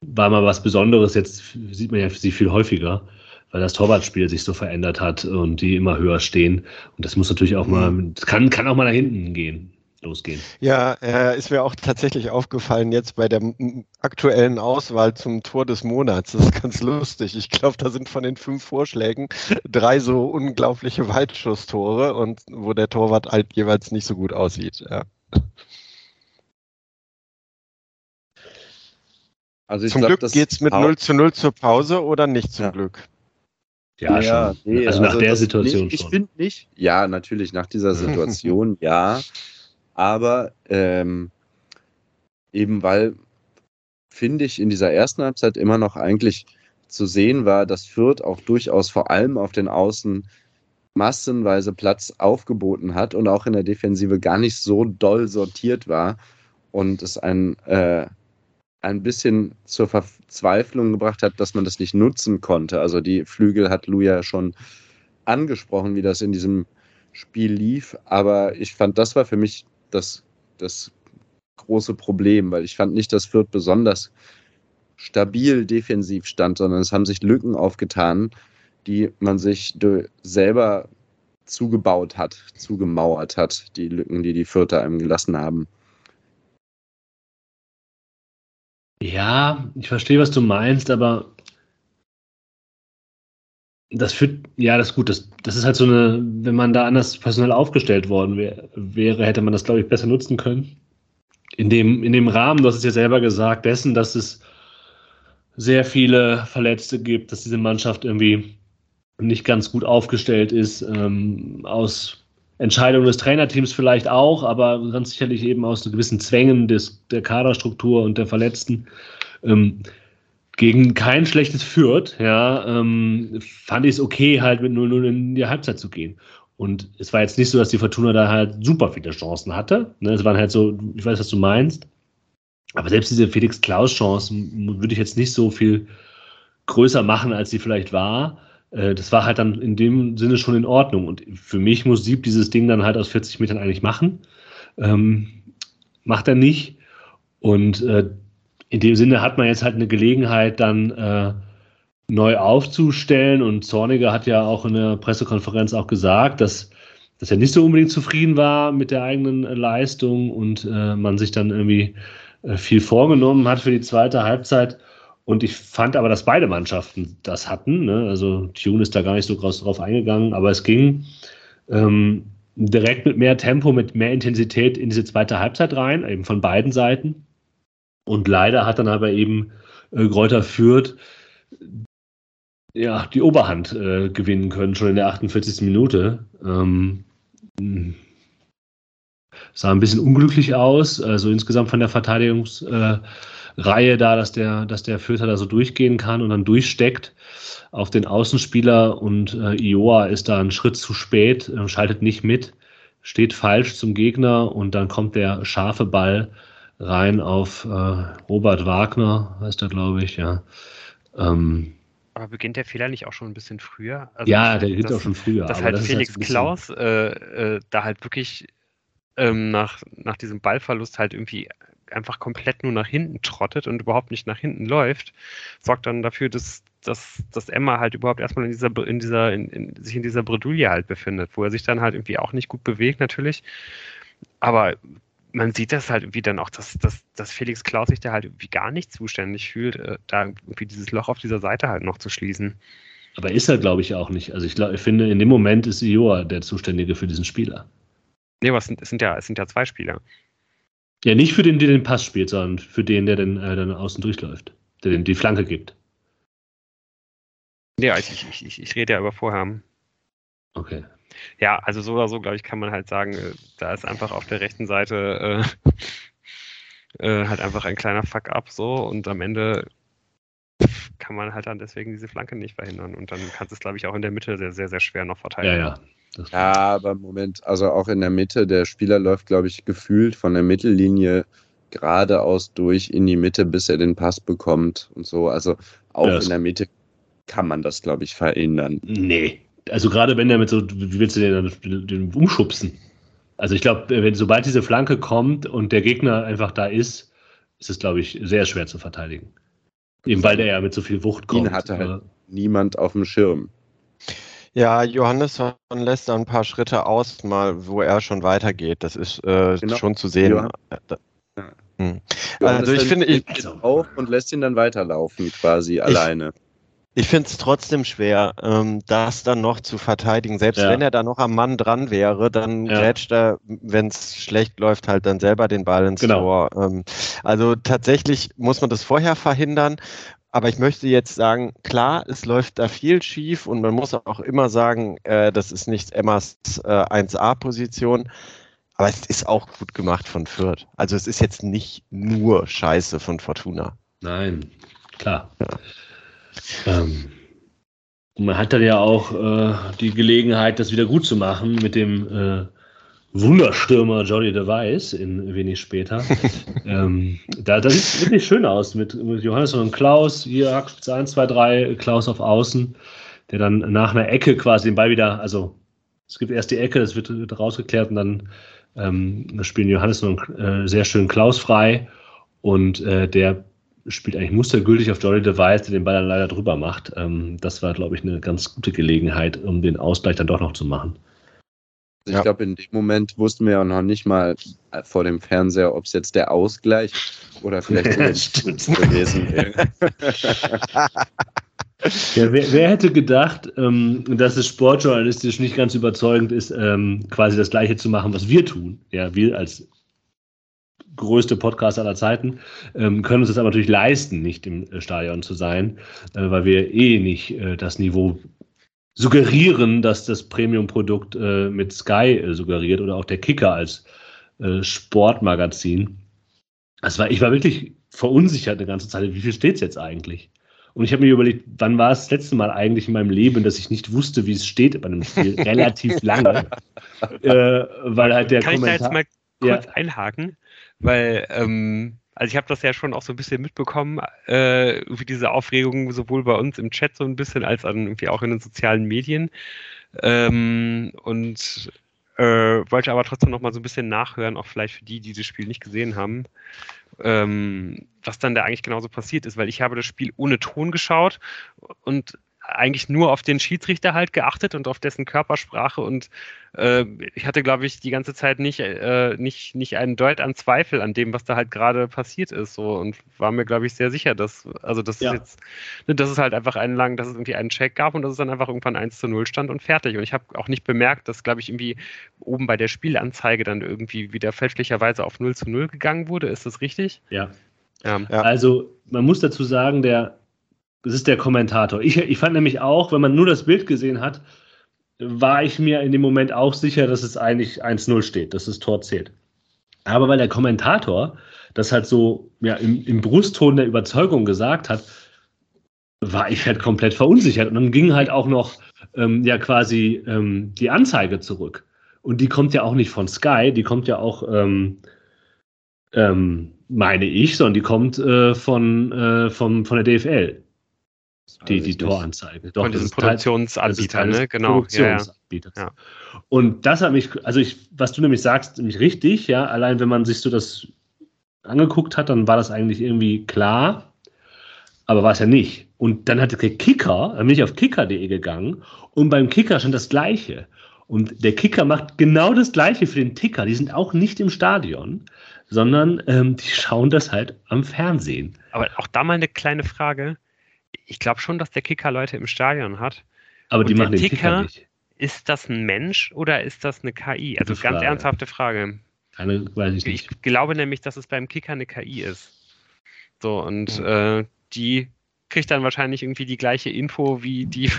war mal was Besonderes. Jetzt sieht man ja sie viel häufiger, weil das Torwartspiel sich so verändert hat und die immer höher stehen. Und das muss natürlich auch mal, das kann, kann auch mal nach hinten gehen. losgehen. Ja, äh, ist mir auch tatsächlich aufgefallen jetzt bei der aktuellen Auswahl zum Tor des Monats. Das ist ganz lustig. Ich glaube, da sind von den fünf Vorschlägen drei so unglaubliche Weitschusstore und wo der Torwart halt jeweils nicht so gut aussieht. Ja. Also zum glaub, Glück geht es mit 0 zu 0 zur Pause oder nicht zum ja. Glück? Ja, ja nee, also nach also der Situation nicht, Ich finde nicht. Ja, natürlich, nach dieser Situation, ja. Aber ähm, eben weil, finde ich, in dieser ersten Halbzeit immer noch eigentlich zu sehen war, dass Fürth auch durchaus vor allem auf den Außen massenweise Platz aufgeboten hat und auch in der Defensive gar nicht so doll sortiert war und es ein, äh, ein bisschen zur Verzweiflung gebracht hat, dass man das nicht nutzen konnte. Also die Flügel hat Lou ja schon angesprochen, wie das in diesem Spiel lief, aber ich fand, das war für mich das, das große Problem, weil ich fand nicht, dass Fürth besonders stabil defensiv stand, sondern es haben sich Lücken aufgetan, die man sich selber zugebaut hat, zugemauert hat, die Lücken, die die Fürther einem gelassen haben. Ja, ich verstehe, was du meinst, aber das führt, ja, das ist gut. Das, das ist halt so eine, wenn man da anders personell aufgestellt worden wär, wäre, hätte man das, glaube ich, besser nutzen können. In dem, in dem Rahmen, du hast es ja selber gesagt, dessen, dass es sehr viele Verletzte gibt, dass diese Mannschaft irgendwie nicht ganz gut aufgestellt ist, ähm, aus Entscheidungen des Trainerteams vielleicht auch, aber ganz sicherlich eben aus gewissen Zwängen des, der Kaderstruktur und der Verletzten. Ähm, gegen kein schlechtes Fürth, ja, ähm, fand ich es okay, halt mit 0-0 in die Halbzeit zu gehen. Und es war jetzt nicht so, dass die Fortuna da halt super viele Chancen hatte. Ne? Es waren halt so, ich weiß, was du meinst. Aber selbst diese Felix Klaus-Chancen würde ich jetzt nicht so viel größer machen, als sie vielleicht war. Äh, das war halt dann in dem Sinne schon in Ordnung. Und für mich muss Sieb dieses Ding dann halt aus 40 Metern eigentlich machen. Ähm, macht er nicht. Und äh, in dem Sinne hat man jetzt halt eine Gelegenheit, dann äh, neu aufzustellen. Und Zorniger hat ja auch in der Pressekonferenz auch gesagt, dass, dass er nicht so unbedingt zufrieden war mit der eigenen äh, Leistung und äh, man sich dann irgendwie äh, viel vorgenommen hat für die zweite Halbzeit. Und ich fand aber, dass beide Mannschaften das hatten. Ne? Also Tune ist da gar nicht so groß drauf eingegangen, aber es ging ähm, direkt mit mehr Tempo, mit mehr Intensität in diese zweite Halbzeit rein, eben von beiden Seiten. Und leider hat dann aber eben äh, Gräuter Fürth ja, die Oberhand äh, gewinnen können, schon in der 48. Minute. Ähm, sah ein bisschen unglücklich aus, also insgesamt von der Verteidigungsreihe äh, da, dass der, dass der Fürther da so durchgehen kann und dann durchsteckt auf den Außenspieler und äh, Ioa ist da einen Schritt zu spät, äh, schaltet nicht mit, steht falsch zum Gegner und dann kommt der scharfe Ball rein auf äh, Robert Wagner, heißt er, glaube ich, ja. Ähm, aber beginnt der Fehler nicht auch schon ein bisschen früher? Also ja, der beginnt auch schon früher. Dass halt das Felix halt Klaus äh, äh, da halt wirklich ähm, nach, nach diesem Ballverlust halt irgendwie einfach komplett nur nach hinten trottet und überhaupt nicht nach hinten läuft, sorgt dann dafür, dass, dass, dass Emma halt überhaupt erstmal in dieser, in dieser, in, in, sich in dieser Bredouille halt befindet, wo er sich dann halt irgendwie auch nicht gut bewegt, natürlich. Aber man sieht das halt irgendwie dann auch, dass, dass, dass Felix Klaus sich da halt irgendwie gar nicht zuständig fühlt, äh, da irgendwie dieses Loch auf dieser Seite halt noch zu schließen. Aber ist er, glaube ich, auch nicht. Also ich, glaub, ich finde, in dem Moment ist Ioa der Zuständige für diesen Spieler. Nee, aber es sind, es sind, ja, es sind ja zwei Spieler. Ja, nicht für den, der den Pass spielt, sondern für den, der dann, äh, dann außen durchläuft, der den die Flanke gibt. Ja, ich, ich, ich, ich rede ja über Vorhaben. Okay. Ja, also so oder so, glaube ich, kann man halt sagen, äh, da ist einfach auf der rechten Seite äh, äh, halt einfach ein kleiner Fuck-up so und am Ende kann man halt dann deswegen diese Flanke nicht verhindern und dann kannst du es, glaube ich, auch in der Mitte sehr, sehr, sehr schwer noch verteidigen. Ja, ja. Ja, aber Moment, also auch in der Mitte, der Spieler läuft, glaube ich, gefühlt von der Mittellinie geradeaus durch in die Mitte, bis er den Pass bekommt und so. Also auch ja, in der Mitte kann man das, glaube ich, verhindern. Nee, also gerade wenn der mit so, wie willst du den dann den umschubsen? Also ich glaube, wenn sobald diese Flanke kommt und der Gegner einfach da ist, ist es, glaube ich, sehr schwer zu verteidigen. Eben weil der ja mit so viel Wucht kommt. Ihn hatte halt niemand auf dem Schirm. Ja, Johannesson lässt da ein paar Schritte aus, mal wo er schon weitergeht. Das ist äh, genau. schon zu sehen. Johann hm. Also ich finde, ich auf und lässt ihn dann weiterlaufen quasi ich, alleine. Ich finde es trotzdem schwer, ähm, das dann noch zu verteidigen. Selbst ja. wenn er da noch am Mann dran wäre, dann ja. grätscht er, wenn es schlecht läuft, halt dann selber den Ball ins genau. Tor. Ähm, also tatsächlich muss man das vorher verhindern. Aber ich möchte jetzt sagen, klar, es läuft da viel schief und man muss auch immer sagen, äh, das ist nicht Emmas äh, 1A-Position. Aber es ist auch gut gemacht von Fürth. Also es ist jetzt nicht nur Scheiße von Fortuna. Nein, klar. Ja. Ähm, man hat dann ja auch äh, die Gelegenheit, das wieder gut zu machen mit dem äh, Wunderstürmer Johnny DeWice in wenig später. ähm, da, das sieht wirklich schön aus mit, mit Johannes und Klaus. Hier Hackspitze 1, 2, 3, Klaus auf Außen, der dann nach einer Ecke quasi den Ball wieder, also es gibt erst die Ecke, das wird, wird rausgeklärt und dann ähm, spielen Johannes und äh, sehr schön Klaus frei und äh, der spielt eigentlich mustergültig auf Johnny DeWice, der den Ball dann leider drüber macht. Ähm, das war, glaube ich, eine ganz gute Gelegenheit, um den Ausgleich dann doch noch zu machen. Also ich ja. glaube, in dem Moment wussten wir ja noch nicht mal vor dem Fernseher, ob es jetzt der Ausgleich oder vielleicht gewesen wäre. Ja, wer, wer, hätte gedacht, ähm, dass es sportjournalistisch nicht ganz überzeugend ist, ähm, quasi das Gleiche zu machen, was wir tun? Ja, wir als größte Podcast aller Zeiten, ähm, können uns das aber natürlich leisten, nicht im äh, Stadion zu sein, äh, weil wir eh nicht äh, das Niveau suggerieren, dass das Premium-Produkt äh, mit Sky äh, suggeriert oder auch der Kicker als äh, Sportmagazin. Das war, ich war wirklich verunsichert eine ganze Zeit. Wie viel steht es jetzt eigentlich? Und ich habe mir überlegt, wann war es das letzte Mal eigentlich in meinem Leben, dass ich nicht wusste, wie es steht bei einem Spiel? Relativ lange. weil halt der Kann Kommentar ich da jetzt mal kurz ja. einhaken? Weil ähm, also ich habe das ja schon auch so ein bisschen mitbekommen, äh, wie diese Aufregung sowohl bei uns im Chat so ein bisschen als dann irgendwie auch in den sozialen Medien. Ähm, und äh, wollte aber trotzdem noch mal so ein bisschen nachhören, auch vielleicht für die, die das Spiel nicht gesehen haben, ähm, was dann da eigentlich genauso passiert ist, weil ich habe das Spiel ohne Ton geschaut und eigentlich nur auf den Schiedsrichter halt geachtet und auf dessen Körpersprache und äh, ich hatte, glaube ich, die ganze Zeit nicht, äh, nicht, nicht einen Deut an Zweifel an dem, was da halt gerade passiert ist so und war mir, glaube ich, sehr sicher, dass, also das ja. ist jetzt, ne, dass es halt einfach einen lang, dass es irgendwie einen Check gab und dass es dann einfach irgendwann 1 zu 0 stand und fertig und ich habe auch nicht bemerkt, dass, glaube ich, irgendwie oben bei der Spielanzeige dann irgendwie wieder fälschlicherweise auf 0 zu 0 gegangen wurde, ist das richtig? Ja. Ja. Also man muss dazu sagen, der das ist der Kommentator. Ich, ich fand nämlich auch, wenn man nur das Bild gesehen hat, war ich mir in dem Moment auch sicher, dass es eigentlich 1-0 steht, dass das Tor zählt. Aber weil der Kommentator das halt so ja, im, im Brustton der Überzeugung gesagt hat, war ich halt komplett verunsichert. Und dann ging halt auch noch ähm, ja quasi ähm, die Anzeige zurück. Und die kommt ja auch nicht von Sky, die kommt ja auch, ähm, ähm meine ich, sondern die kommt äh, von, äh, vom, von der DFL. Die, die Toranzeige. Doch, Von diesem Produktionsanbieter, ne? Genau. Produktionsanbieters. Ja, ja. Und das hat mich, also ich, was du nämlich sagst, nämlich richtig, ja, allein wenn man sich so das angeguckt hat, dann war das eigentlich irgendwie klar, aber war es ja nicht. Und dann hatte der Kicker, dann bin ich auf kicker.de gegangen und beim Kicker stand das Gleiche. Und der Kicker macht genau das Gleiche für den Ticker. Die sind auch nicht im Stadion, sondern ähm, die schauen das halt am Fernsehen. Aber auch da mal eine kleine Frage ich glaube schon, dass der Kicker Leute im Stadion hat. Aber die machen den Kicker, Kicker nicht. Ist das ein Mensch oder ist das eine KI? Also ganz ernsthafte Frage. Keine, weiß ich nicht. Ich glaube nämlich, dass es beim Kicker eine KI ist. So, und äh, die kriegt dann wahrscheinlich irgendwie die gleiche Info, wie die,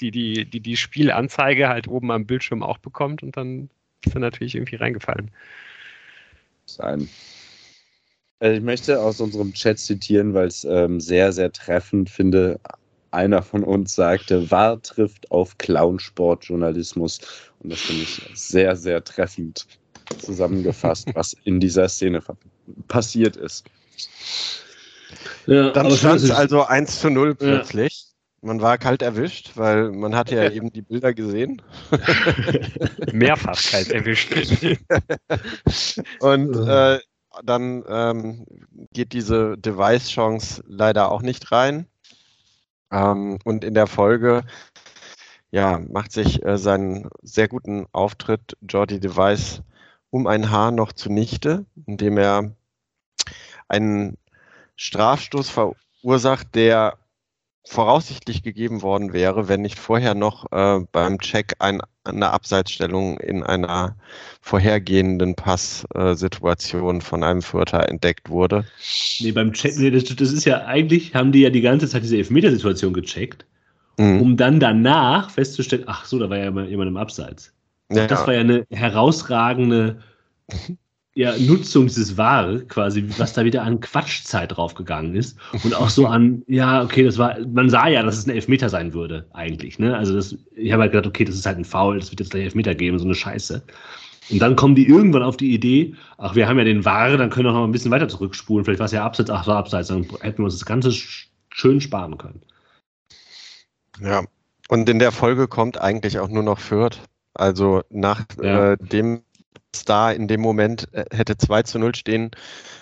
die, die, die, die Spielanzeige halt oben am Bildschirm auch bekommt und dann ist er natürlich irgendwie reingefallen. Sein. Also ich möchte aus unserem Chat zitieren, weil es ähm, sehr, sehr treffend finde. Einer von uns sagte, Wahr trifft auf Clownsportjournalismus. Und das finde ich sehr, sehr treffend zusammengefasst, was in dieser Szene passiert ist. Ja, Dann stand es also 1 zu 0 plötzlich. Ja. Man war kalt erwischt, weil man hatte ja eben die Bilder gesehen. Mehrfach kalt erwischt. Und äh, dann ähm, geht diese Device-Chance leider auch nicht rein. Ähm, und in der Folge ja, macht sich äh, seinen sehr guten Auftritt Jordi Device um ein Haar noch zunichte, indem er einen Strafstoß verursacht, der voraussichtlich gegeben worden wäre, wenn nicht vorher noch äh, beim Check ein, eine Abseitsstellung in einer vorhergehenden Passsituation äh, von einem Vierter entdeckt wurde. Nee, beim Check, nee, das, das, ist ja eigentlich, haben die ja die ganze Zeit diese Elfmetersituation gecheckt, mhm. um dann danach festzustellen, ach so, da war ja jemand im Abseits. Ja. Das war ja eine herausragende ja, Nutzung dieses Ware, quasi, was da wieder an Quatschzeit draufgegangen ist. Und auch so an, ja, okay, das war, man sah ja, dass es ein Elfmeter sein würde, eigentlich. Ne? Also das, ich habe halt gedacht, okay, das ist halt ein Foul, das wird jetzt gleich Elfmeter geben, so eine Scheiße. Und dann kommen die irgendwann auf die Idee, ach, wir haben ja den Ware, dann können wir noch mal ein bisschen weiter zurückspulen. Vielleicht war es ja abseits, ach, war abseits, dann hätten wir uns das Ganze schön sparen können. Ja, und in der Folge kommt eigentlich auch nur noch Fürth. Also nach ja. äh, dem da in dem Moment äh, hätte 2 zu 0 stehen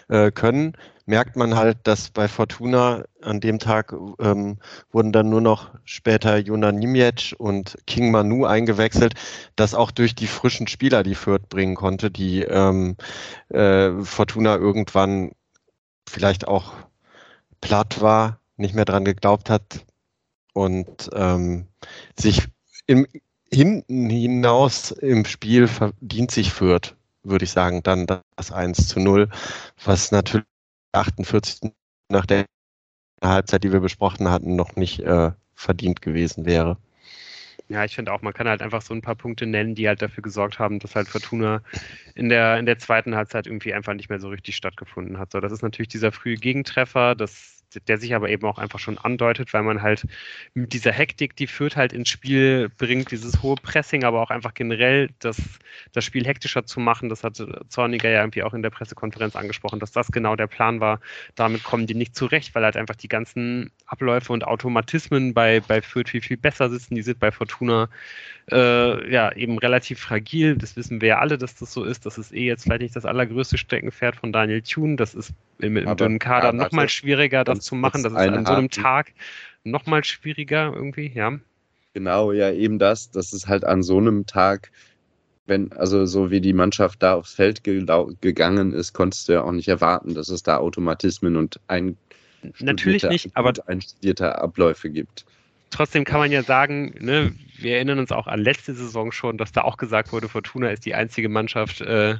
äh, können, merkt man halt, dass bei Fortuna an dem Tag ähm, wurden dann nur noch später Jona Nimjetsch und King Manu eingewechselt, das auch durch die frischen Spieler, die Fürth bringen konnte, die ähm, äh, Fortuna irgendwann vielleicht auch platt war, nicht mehr dran geglaubt hat und ähm, sich im hinten hinaus im Spiel verdient sich führt, würde ich sagen, dann das 1 zu 0, was natürlich 48 nach der Halbzeit, die wir besprochen hatten, noch nicht äh, verdient gewesen wäre. Ja, ich finde auch, man kann halt einfach so ein paar Punkte nennen, die halt dafür gesorgt haben, dass halt Fortuna in der, in der zweiten Halbzeit irgendwie einfach nicht mehr so richtig stattgefunden hat. So, das ist natürlich dieser frühe Gegentreffer, das der sich aber eben auch einfach schon andeutet, weil man halt mit dieser Hektik, die führt halt ins Spiel bringt, dieses hohe Pressing, aber auch einfach generell das, das Spiel hektischer zu machen. Das hat Zorniger ja irgendwie auch in der Pressekonferenz angesprochen, dass das genau der Plan war. Damit kommen die nicht zurecht, weil halt einfach die ganzen Abläufe und Automatismen bei, bei Fürth viel, viel besser sitzen. Die sind bei Fortuna äh, ja eben relativ fragil. Das wissen wir ja alle, dass das so ist. Das ist eh jetzt vielleicht nicht das allergrößte Steckenpferd von Daniel Thune. Das ist mit einem dünnen Kader ja, nochmal schwieriger, das zu machen. Das ist an so einem Tag nochmal schwieriger irgendwie, ja. Genau, ja, eben das. Das ist halt an so einem Tag, wenn, also so wie die Mannschaft da aufs Feld gegangen ist, konntest du ja auch nicht erwarten, dass es da Automatismen und ein Natürlich nicht, aber einstudierter Abläufe gibt trotzdem kann man ja sagen, ne, wir erinnern uns auch an letzte Saison schon, dass da auch gesagt wurde, Fortuna ist die einzige Mannschaft äh,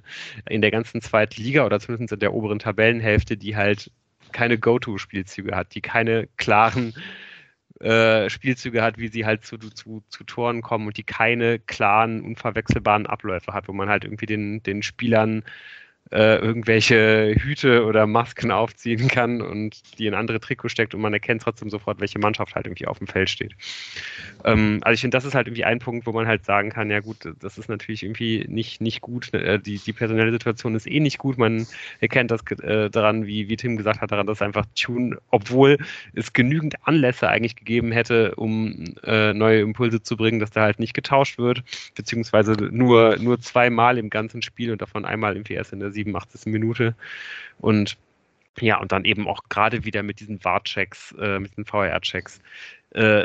in der ganzen zweiten Liga oder zumindest in der oberen Tabellenhälfte, die halt keine Go-To-Spielzüge hat, die keine klaren äh, Spielzüge hat, wie sie halt zu, zu, zu Toren kommen und die keine klaren, unverwechselbaren Abläufe hat, wo man halt irgendwie den, den Spielern äh, irgendwelche Hüte oder Masken aufziehen kann und die in andere Trikot steckt und man erkennt trotzdem sofort, welche Mannschaft halt irgendwie auf dem Feld steht. Ähm, also ich finde, das ist halt irgendwie ein Punkt, wo man halt sagen kann, ja gut, das ist natürlich irgendwie nicht, nicht gut. Äh, die, die personelle Situation ist eh nicht gut. Man erkennt das äh, daran, wie, wie Tim gesagt hat, daran, dass einfach Tune, obwohl es genügend Anlässe eigentlich gegeben hätte, um äh, neue Impulse zu bringen, dass da halt nicht getauscht wird, beziehungsweise nur, nur zweimal im ganzen Spiel und davon einmal irgendwie erst in der 87. Minute. Und ja, und dann eben auch gerade wieder mit diesen VAR-Checks, äh, mit den VR-Checks, äh,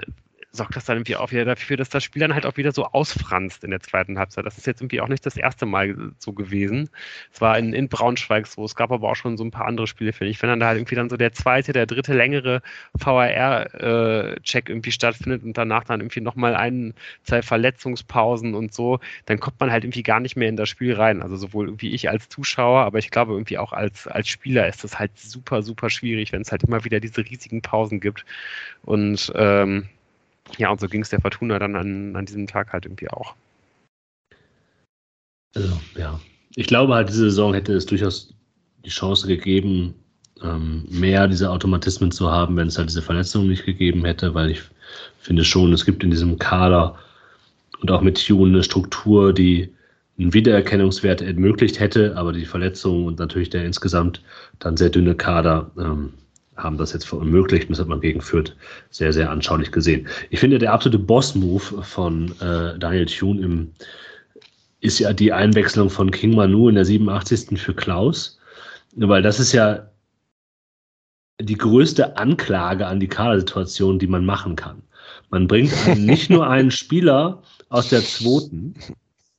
sorgt das dann irgendwie auch wieder dafür, dass das Spiel dann halt auch wieder so ausfranst in der zweiten Halbzeit. Das ist jetzt irgendwie auch nicht das erste Mal so gewesen. Es war in, in Braunschweig so, es gab aber auch schon so ein paar andere Spiele, finde ich. Wenn dann da halt irgendwie dann so der zweite, der dritte längere VAR-Check äh, irgendwie stattfindet und danach dann irgendwie nochmal ein, zwei Verletzungspausen und so, dann kommt man halt irgendwie gar nicht mehr in das Spiel rein. Also sowohl irgendwie ich als Zuschauer, aber ich glaube irgendwie auch als, als Spieler ist das halt super, super schwierig, wenn es halt immer wieder diese riesigen Pausen gibt. Und ähm, ja, und so ging es der Fortuna dann an, an diesem Tag halt irgendwie auch. Also, ja. Ich glaube halt, diese Saison hätte es durchaus die Chance gegeben, ähm, mehr diese Automatismen zu haben, wenn es halt diese Verletzungen nicht gegeben hätte, weil ich finde schon, es gibt in diesem Kader und auch mit Tune eine Struktur, die einen Wiedererkennungswert ermöglicht hätte, aber die Verletzungen und natürlich der insgesamt dann sehr dünne Kader ähm, haben das jetzt verunmöglicht. Das hat man gegen Fürth sehr, sehr anschaulich gesehen. Ich finde, der absolute Boss-Move von äh, Daniel Thune im, ist ja die Einwechslung von King Manu in der 87. für Klaus, weil das ist ja die größte Anklage an die Kadersituation, die man machen kann. Man bringt nicht nur einen Spieler aus der zweiten,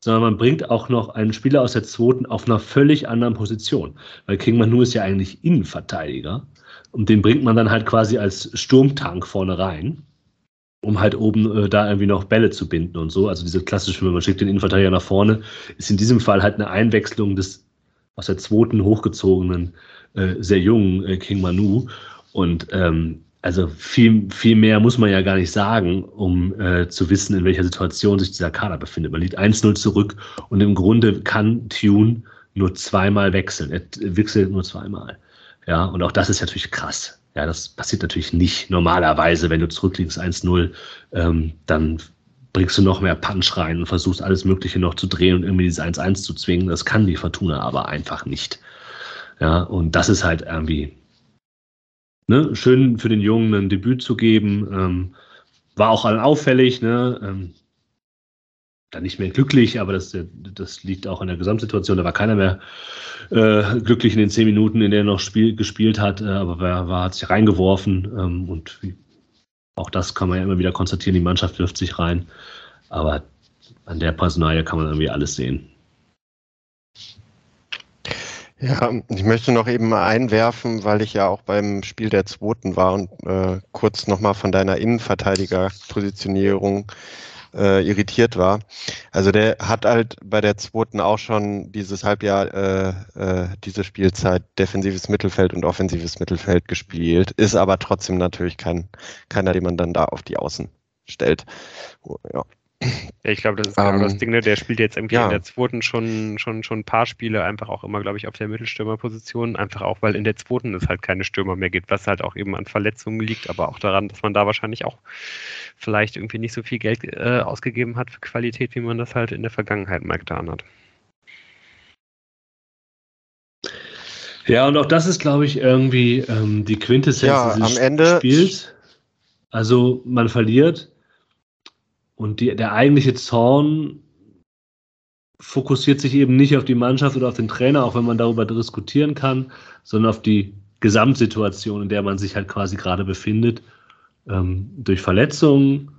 sondern man bringt auch noch einen Spieler aus der zweiten auf einer völlig anderen Position. Weil King Manu ist ja eigentlich Innenverteidiger und den bringt man dann halt quasi als Sturmtank vorne rein, um halt oben äh, da irgendwie noch Bälle zu binden und so. Also diese klassische, man schickt den Innenverteidiger nach vorne, ist in diesem Fall halt eine Einwechslung des aus der zweiten hochgezogenen, äh, sehr jungen äh, King Manu. Und ähm, also viel, viel mehr muss man ja gar nicht sagen, um äh, zu wissen, in welcher Situation sich dieser Kader befindet. Man liegt 1-0 zurück und im Grunde kann Tune nur zweimal wechseln. Er wechselt nur zweimal. Ja, und auch das ist natürlich krass. Ja, das passiert natürlich nicht normalerweise, wenn du zurückliegst 1-0, ähm, dann bringst du noch mehr Punch rein und versuchst alles Mögliche noch zu drehen und irgendwie dieses 1-1 zu zwingen. Das kann die Fortuna aber einfach nicht. Ja, und das ist halt irgendwie ne, schön für den Jungen ein Debüt zu geben. Ähm, war auch allen auffällig, ne? Ähm, dann nicht mehr glücklich, aber das, das liegt auch in der Gesamtsituation. Da war keiner mehr äh, glücklich in den zehn Minuten, in denen er noch Spiel, gespielt hat, äh, aber er war, hat sich reingeworfen ähm, und wie, auch das kann man ja immer wieder konstatieren, die Mannschaft wirft sich rein, aber an der Personalie kann man irgendwie alles sehen. Ja, ich möchte noch eben einwerfen, weil ich ja auch beim Spiel der Zweiten war und äh, kurz nochmal von deiner Innenverteidigerpositionierung äh, irritiert war. Also der hat halt bei der zweiten auch schon dieses Halbjahr, äh, äh, diese Spielzeit defensives Mittelfeld und offensives Mittelfeld gespielt, ist aber trotzdem natürlich kein, keiner, den man dann da auf die Außen stellt. Ja. Ja, ich glaube, das ist genau um, das ähm, Ding, ne? der spielt jetzt irgendwie ja. in der zweiten schon, schon, schon ein paar Spiele einfach auch immer, glaube ich, auf der Mittelstürmerposition. Einfach auch, weil in der zweiten es halt keine Stürmer mehr gibt, was halt auch eben an Verletzungen liegt, aber auch daran, dass man da wahrscheinlich auch vielleicht irgendwie nicht so viel Geld äh, ausgegeben hat für Qualität, wie man das halt in der Vergangenheit mal getan hat. Ja, und auch das ist, glaube ich, irgendwie ähm, die Quintessenz ja, dieses am Ende Spiels. Also man verliert und die, der eigentliche Zorn fokussiert sich eben nicht auf die Mannschaft oder auf den Trainer, auch wenn man darüber diskutieren kann, sondern auf die Gesamtsituation, in der man sich halt quasi gerade befindet. Ähm, durch Verletzungen,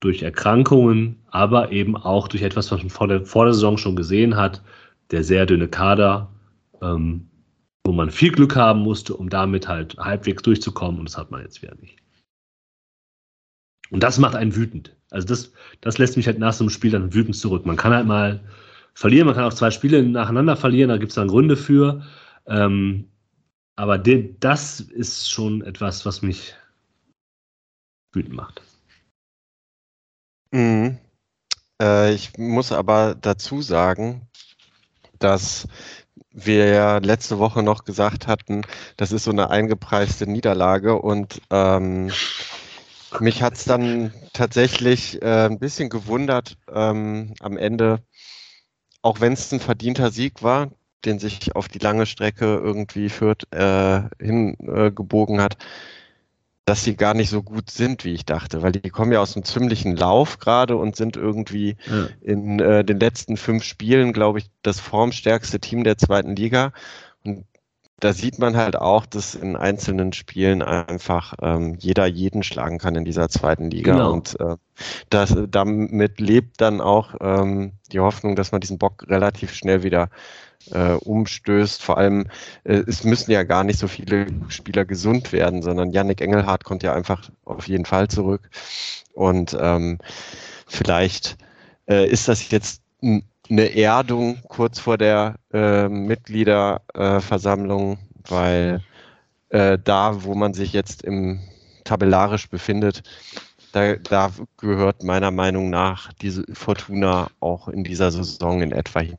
durch Erkrankungen, aber eben auch durch etwas, was man vor der, vor der Saison schon gesehen hat, der sehr dünne Kader, ähm, wo man viel Glück haben musste, um damit halt halbwegs durchzukommen und das hat man jetzt wieder nicht. Und das macht einen wütend. Also das, das lässt mich halt nach so einem Spiel dann wütend zurück. Man kann halt mal verlieren, man kann auch zwei Spiele nacheinander verlieren, da gibt es dann Gründe für. Ähm, aber de, das ist schon etwas, was mich wütend macht. Mhm. Äh, ich muss aber dazu sagen, dass wir ja letzte Woche noch gesagt hatten, das ist so eine eingepreiste Niederlage und ähm, mich hat es dann tatsächlich äh, ein bisschen gewundert ähm, am Ende, auch wenn es ein verdienter Sieg war, den sich auf die lange Strecke irgendwie Fürth äh, hingebogen äh, hat, dass sie gar nicht so gut sind, wie ich dachte, weil die kommen ja aus einem ziemlichen Lauf gerade und sind irgendwie ja. in äh, den letzten fünf Spielen, glaube ich, das formstärkste Team der zweiten Liga. Da sieht man halt auch, dass in einzelnen Spielen einfach ähm, jeder jeden schlagen kann in dieser zweiten Liga. Genau. Und äh, das, damit lebt dann auch ähm, die Hoffnung, dass man diesen Bock relativ schnell wieder äh, umstößt. Vor allem, äh, es müssen ja gar nicht so viele Spieler gesund werden, sondern Yannick Engelhardt kommt ja einfach auf jeden Fall zurück. Und ähm, vielleicht äh, ist das jetzt ein eine Erdung kurz vor der äh, Mitgliederversammlung, weil äh, da, wo man sich jetzt im tabellarisch befindet, da, da, gehört meiner Meinung nach diese Fortuna auch in dieser Saison in etwa hin.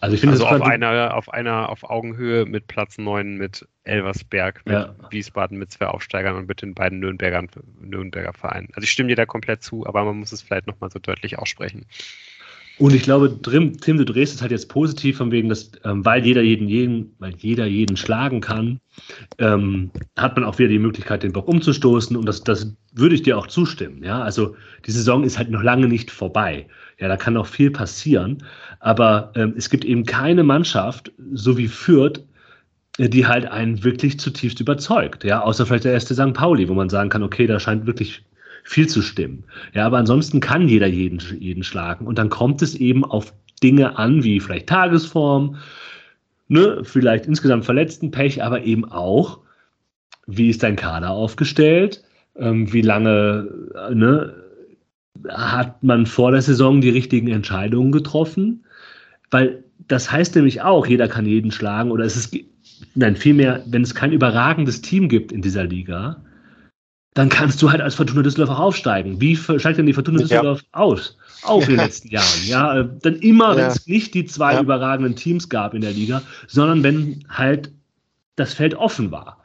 Also ich finde also auf einer, auf einer auf Augenhöhe mit Platz 9 mit Elversberg, mit ja. Wiesbaden mit zwei Aufsteigern und mit den beiden Nürnbergern, Nürnberger Vereinen. Also ich stimme dir da komplett zu, aber man muss es vielleicht nochmal so deutlich aussprechen. Und ich glaube, Tim, du drehst es halt jetzt positiv von wegen, dass, ähm, weil jeder jeden, jeden, weil jeder jeden schlagen kann, ähm, hat man auch wieder die Möglichkeit, den Bock umzustoßen. Und das, das würde ich dir auch zustimmen. Ja, also die Saison ist halt noch lange nicht vorbei. Ja, da kann noch viel passieren. Aber ähm, es gibt eben keine Mannschaft, so wie Fürth, äh, die halt einen wirklich zutiefst überzeugt. Ja, außer vielleicht der erste St. Pauli, wo man sagen kann, okay, da scheint wirklich viel zu stimmen. Ja, aber ansonsten kann jeder jeden, jeden schlagen. Und dann kommt es eben auf Dinge an, wie vielleicht Tagesform, ne, vielleicht insgesamt Verletztenpech, aber eben auch, wie ist dein Kader aufgestellt, ähm, wie lange ne, hat man vor der Saison die richtigen Entscheidungen getroffen, weil das heißt nämlich auch, jeder kann jeden schlagen oder es ist, nein, vielmehr, wenn es kein überragendes Team gibt in dieser Liga, dann kannst du halt als Fortuna Düsseldorf auch aufsteigen. Wie steigt denn die Fortuna Düsseldorf ja. aus? Auch in den letzten Jahren. Ja, äh, dann immer, ja. wenn es nicht die zwei überragenden Teams gab in der Liga, sondern wenn halt das Feld offen war.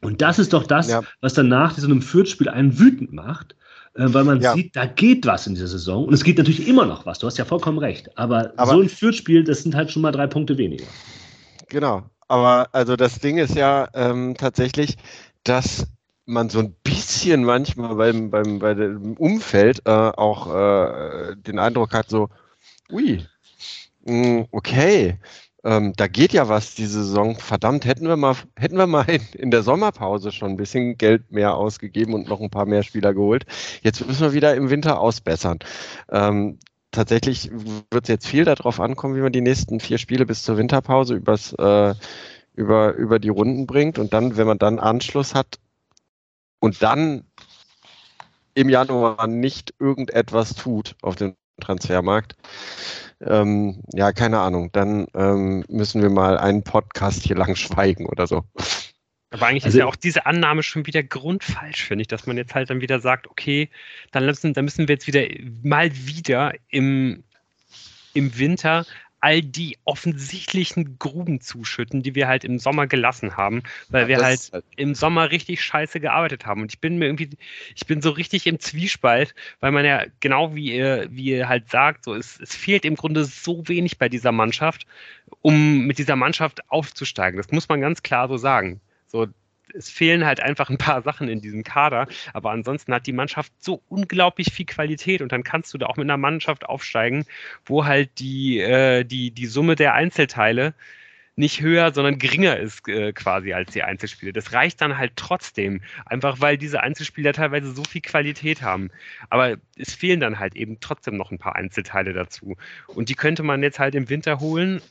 Und das ist doch das, was dann nach so einem Fürth-Spiel einen wütend macht, äh, weil man sieht, da geht was in dieser Saison. Und es geht natürlich immer noch was. Du hast ja vollkommen recht. Aber, Aber so ein Fürth-Spiel, das sind halt schon mal drei Punkte weniger. Genau. Aber also das Ding ist ja ähm, tatsächlich, dass man so ein bisschen manchmal beim, beim, bei dem Umfeld äh, auch äh, den Eindruck hat, so, ui, mh, hm, okay, ähm, da geht ja was diese Saison. Verdammt, hätten wir mal, hätten wir mal in, in, der Sommerpause schon ein bisschen Geld mehr ausgegeben und noch ein paar mehr Spieler geholt. Jetzt müssen wir wieder im Winter ausbessern. Ähm, tatsächlich wird es jetzt viel darauf ankommen, wie man die nächsten vier Spiele bis zur Winterpause übers, äh, über, über die Runden bringt. Und dann, wenn man dann Anschluss hat, und dann im Januar nicht irgendetwas tut auf dem Transfermarkt, ähm, ja, keine Ahnung, dann ähm, müssen wir mal einen Podcast hier lang schweigen oder so. Aber eigentlich also, ist ja auch diese Annahme schon wieder grundfalsch, finde ich, dass man jetzt halt dann wieder sagt, okay, dann müssen, dann müssen wir jetzt wieder mal wieder im, im Winter all die offensichtlichen Gruben zuschütten, die wir halt im Sommer gelassen haben, weil ja, wir halt, halt im Sommer richtig scheiße gearbeitet haben. Und ich bin mir irgendwie, ich bin so richtig im Zwiespalt, weil man ja genau wie ihr, wie ihr halt sagt, so es, es fehlt im Grunde so wenig bei dieser Mannschaft, um mit dieser Mannschaft aufzusteigen. Das muss man ganz klar so sagen. So, es fehlen halt einfach ein paar Sachen in diesem Kader, aber ansonsten hat die Mannschaft so unglaublich viel Qualität und dann kannst du da auch mit einer Mannschaft aufsteigen, wo halt die, äh, die, die Summe der Einzelteile nicht höher, sondern geringer ist äh, quasi als die Einzelspiele. Das reicht dann halt trotzdem, einfach weil diese Einzelspieler teilweise so viel Qualität haben. Aber es fehlen dann halt eben trotzdem noch ein paar Einzelteile dazu. Und die könnte man jetzt halt im Winter holen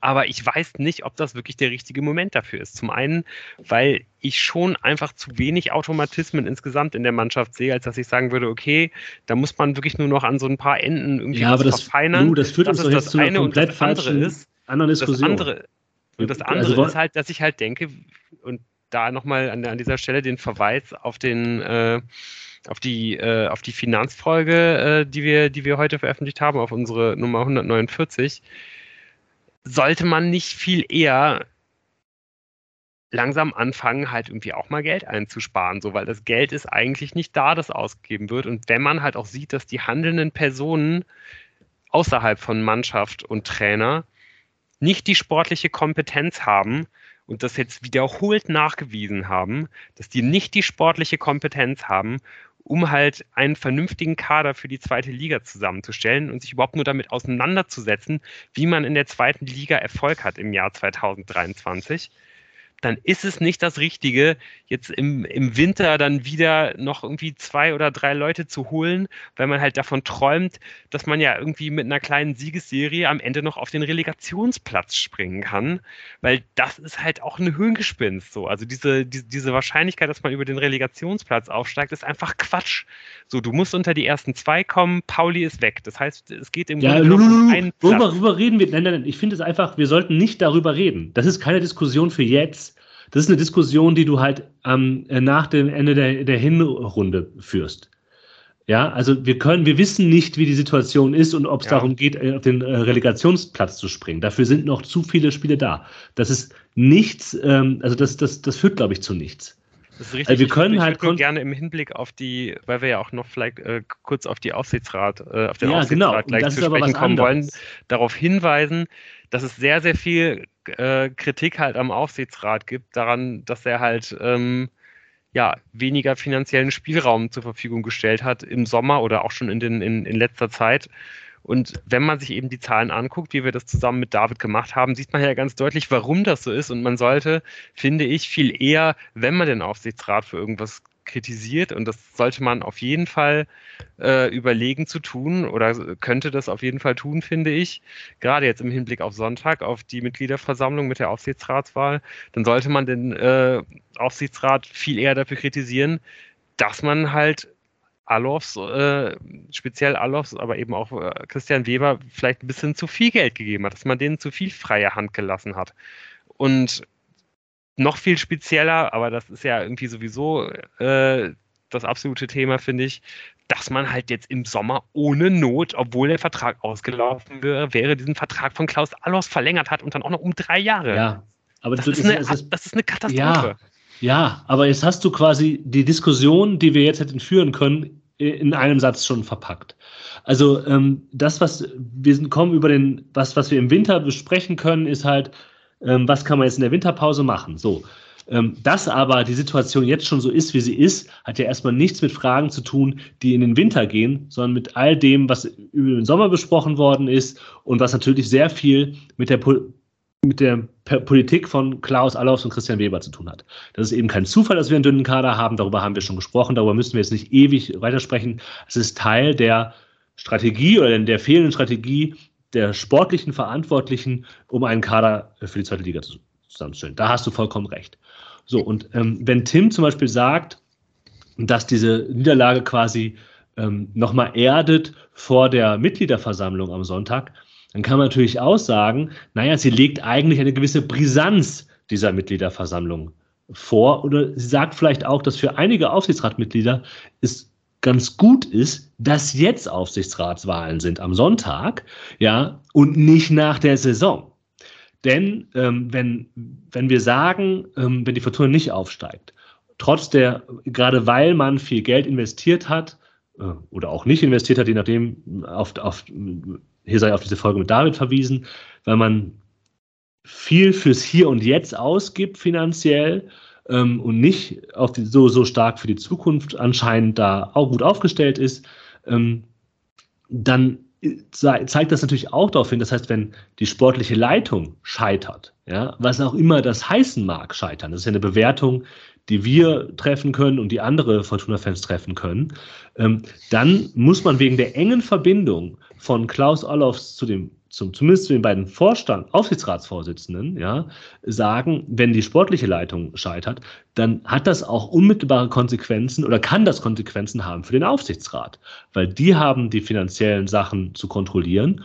aber ich weiß nicht, ob das wirklich der richtige Moment dafür ist. Zum einen, weil ich schon einfach zu wenig Automatismen insgesamt in der Mannschaft sehe, als dass ich sagen würde, okay, da muss man wirklich nur noch an so ein paar Enden irgendwie ja, aber das, verfeinern. Du, das führt uns doch jetzt zu einer komplett falschen ist, anderen Diskussion. Das andere, und das andere also, ist halt, dass ich halt denke, und da nochmal an, an dieser Stelle den Verweis auf den äh, auf die, äh, auf die Finanzfolge, äh, die, wir, die wir heute veröffentlicht haben, auf unsere Nummer 149 sollte man nicht viel eher langsam anfangen, halt irgendwie auch mal Geld einzusparen, so weil das Geld ist eigentlich nicht da, das ausgegeben wird. Und wenn man halt auch sieht, dass die handelnden Personen außerhalb von Mannschaft und Trainer nicht die sportliche Kompetenz haben und das jetzt wiederholt nachgewiesen haben, dass die nicht die sportliche Kompetenz haben, um halt einen vernünftigen Kader für die zweite Liga zusammenzustellen und sich überhaupt nur damit auseinanderzusetzen, wie man in der zweiten Liga Erfolg hat im Jahr 2023 dann ist es nicht das Richtige, jetzt im, im Winter dann wieder noch irgendwie zwei oder drei Leute zu holen, weil man halt davon träumt, dass man ja irgendwie mit einer kleinen Siegesserie am Ende noch auf den Relegationsplatz springen kann, weil das ist halt auch ein Höhengespinst so. Also diese, die, diese Wahrscheinlichkeit, dass man über den Relegationsplatz aufsteigt, ist einfach Quatsch. So, du musst unter die ersten zwei kommen, Pauli ist weg. Das heißt, es geht im ja, Grunde um einen Platz. Worüber reden wir? Nein, nein, nein, ich finde es einfach, wir sollten nicht darüber reden. Das ist keine Diskussion für jetzt das ist eine Diskussion, die du halt ähm, nach dem Ende der, der Hinrunde führst. Ja, also wir können, wir wissen nicht, wie die Situation ist und ob es ja. darum geht, äh, auf den äh, Relegationsplatz zu springen. Dafür sind noch zu viele Spiele da. Das ist nichts, ähm, also das, das, das führt, glaube ich, zu nichts. Das ist richtig. Also wir können ich, halt ich gerne im Hinblick auf die, weil wir ja auch noch vielleicht äh, kurz auf die Aufsichtsrat, äh, auf den ja, genau. Aufsichtsrat genau. gleich zu sprechen kommen wollen, darauf hinweisen, dass es sehr, sehr viel äh, Kritik halt am Aufsichtsrat gibt, daran, dass er halt ähm, ja, weniger finanziellen Spielraum zur Verfügung gestellt hat im Sommer oder auch schon in, den, in, in letzter Zeit. Und wenn man sich eben die Zahlen anguckt, wie wir das zusammen mit David gemacht haben, sieht man ja ganz deutlich, warum das so ist. Und man sollte, finde ich, viel eher, wenn man den Aufsichtsrat für irgendwas kritisiert und das sollte man auf jeden Fall äh, überlegen zu tun oder könnte das auf jeden Fall tun, finde ich. Gerade jetzt im Hinblick auf Sonntag, auf die Mitgliederversammlung mit der Aufsichtsratswahl, dann sollte man den äh, Aufsichtsrat viel eher dafür kritisieren, dass man halt Alofs, äh, speziell Alofs, aber eben auch äh, Christian Weber vielleicht ein bisschen zu viel Geld gegeben hat, dass man denen zu viel freie Hand gelassen hat. Und noch viel spezieller, aber das ist ja irgendwie sowieso äh, das absolute Thema, finde ich, dass man halt jetzt im Sommer ohne Not, obwohl der Vertrag ausgelaufen wäre, wäre diesen Vertrag von Klaus Allos verlängert hat und dann auch noch um drei Jahre. Ja, aber das, das, ist, eine, ist, das ist eine Katastrophe. Ja, ja, aber jetzt hast du quasi die Diskussion, die wir jetzt hätten führen können, in einem Satz schon verpackt. Also ähm, das, was wir sind, kommen über den, was, was wir im Winter besprechen können, ist halt, ähm, was kann man jetzt in der Winterpause machen? So. Ähm, dass aber die Situation jetzt schon so ist, wie sie ist, hat ja erstmal nichts mit Fragen zu tun, die in den Winter gehen, sondern mit all dem, was über den Sommer besprochen worden ist und was natürlich sehr viel mit der mit der Politik von Klaus Allofs und Christian Weber zu tun hat. Das ist eben kein Zufall, dass wir einen dünnen Kader haben, darüber haben wir schon gesprochen, darüber müssen wir jetzt nicht ewig weitersprechen. Es ist Teil der Strategie oder der fehlenden Strategie der sportlichen Verantwortlichen, um einen Kader für die zweite Liga zusammenzustellen. Da hast du vollkommen recht. So, und ähm, wenn Tim zum Beispiel sagt, dass diese Niederlage quasi ähm, nochmal erdet vor der Mitgliederversammlung am Sonntag, dann kann man natürlich auch sagen, naja, sie legt eigentlich eine gewisse Brisanz dieser Mitgliederversammlung vor. Oder sie sagt vielleicht auch, dass für einige Aufsichtsratmitglieder es ganz gut ist, dass jetzt Aufsichtsratswahlen sind am Sonntag, ja, und nicht nach der Saison. Denn ähm, wenn, wenn wir sagen, ähm, wenn die Fortuna nicht aufsteigt, trotz der, gerade weil man viel Geld investiert hat äh, oder auch nicht investiert hat, je nachdem, auf, auf, hier sei auf diese Folge mit David verwiesen, weil man viel fürs Hier und Jetzt ausgibt finanziell ähm, und nicht auf die, so, so stark für die Zukunft anscheinend da auch gut aufgestellt ist, ähm, dann zeigt das natürlich auch darauf hin, das heißt, wenn die sportliche Leitung scheitert, ja, was auch immer das heißen mag, scheitern, das ist ja eine Bewertung, die wir treffen können und die andere Fortuna-Fans treffen können, ähm, dann muss man wegen der engen Verbindung von Klaus Allofs zu dem zum, zumindest zu den beiden Vorstand, Aufsichtsratsvorsitzenden, ja, sagen, wenn die sportliche Leitung scheitert, dann hat das auch unmittelbare Konsequenzen oder kann das Konsequenzen haben für den Aufsichtsrat, weil die haben die finanziellen Sachen zu kontrollieren.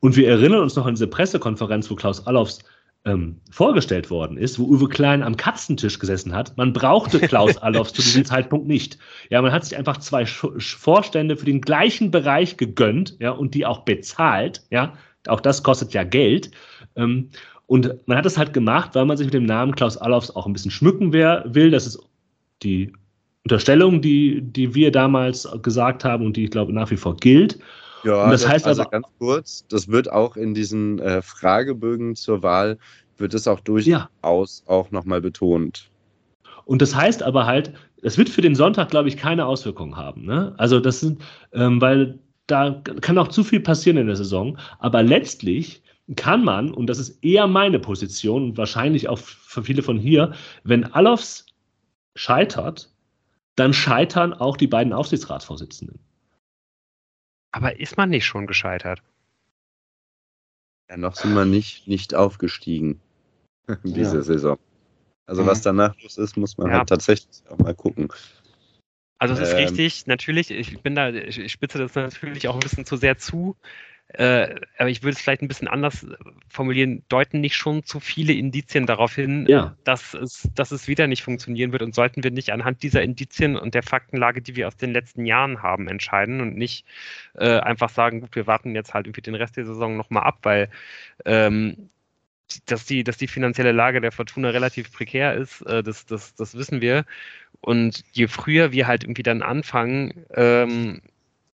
Und wir erinnern uns noch an diese Pressekonferenz, wo Klaus Allofs ähm, vorgestellt worden ist, wo Uwe Klein am Katzentisch gesessen hat. Man brauchte Klaus Allofs zu diesem Zeitpunkt nicht. Ja, man hat sich einfach zwei Vorstände für den gleichen Bereich gegönnt, ja, und die auch bezahlt, ja, auch das kostet ja Geld. Ähm, und man hat das halt gemacht, weil man sich mit dem Namen Klaus Allofs auch ein bisschen schmücken will. Das ist die Unterstellung, die, die wir damals gesagt haben und die ich glaube nach wie vor gilt. Ja, und das, das heißt also aber, ganz kurz, das wird auch in diesen äh, Fragebögen zur Wahl, wird es auch durchaus ja. auch nochmal betont. Und das heißt aber halt, es wird für den Sonntag, glaube ich, keine Auswirkungen haben. Ne? Also das sind, ähm, weil da kann auch zu viel passieren in der Saison. Aber letztlich kann man, und das ist eher meine Position und wahrscheinlich auch für viele von hier, wenn Alofs scheitert, dann scheitern auch die beiden Aufsichtsratsvorsitzenden. Aber ist man nicht schon gescheitert? Ja, noch sind wir nicht, nicht aufgestiegen in dieser ja. Saison. Also mhm. was danach los ist, muss man ja. halt tatsächlich auch mal gucken. Also es ist ähm, richtig, natürlich, ich bin da, ich spitze das natürlich auch ein bisschen zu sehr zu, äh, aber ich würde es vielleicht ein bisschen anders formulieren, deuten nicht schon zu viele Indizien darauf hin, ja. dass, es, dass es wieder nicht funktionieren wird und sollten wir nicht anhand dieser Indizien und der Faktenlage, die wir aus den letzten Jahren haben, entscheiden und nicht äh, einfach sagen, gut, wir warten jetzt halt irgendwie den Rest der Saison nochmal ab, weil ähm, dass die, dass die finanzielle Lage der Fortuna relativ prekär ist, äh, das, das, das wissen wir. Und je früher wir halt irgendwie dann anfangen, ähm,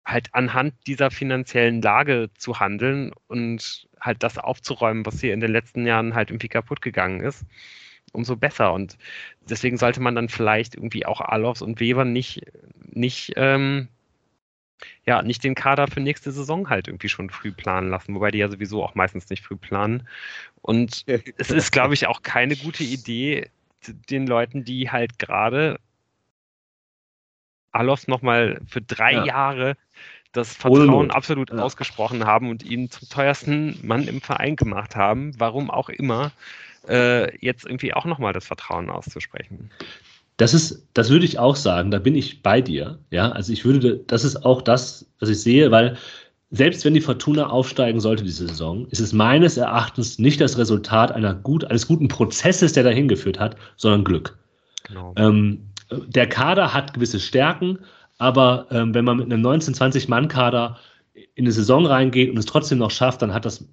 halt anhand dieser finanziellen Lage zu handeln und halt das aufzuräumen, was hier in den letzten Jahren halt irgendwie kaputt gegangen ist, umso besser. Und deswegen sollte man dann vielleicht irgendwie auch Alofs und Weber nicht, nicht ähm, ja, nicht den Kader für nächste Saison halt irgendwie schon früh planen lassen, wobei die ja sowieso auch meistens nicht früh planen. Und es ist, glaube ich, auch keine gute Idee, den Leuten, die halt gerade Alof nochmal für drei Ja. Jahre das Vertrauen Not. absolut Ja. ausgesprochen haben und ihn zum teuersten Mann im Verein gemacht haben, warum auch immer, äh, jetzt irgendwie auch nochmal das Vertrauen auszusprechen. Das ist, das würde ich auch sagen, da bin ich bei dir. Ja, also ich würde, das ist auch das, was ich sehe, weil selbst wenn die Fortuna aufsteigen sollte diese Saison, ist es meines Erachtens nicht das Resultat einer gut, eines guten Prozesses, der dahin geführt hat, sondern Glück. Genau. Ähm, der Kader hat gewisse Stärken, aber ähm, wenn man mit einem 19-, 20-Mann-Kader in eine Saison reingeht und es trotzdem noch schafft, dann hat das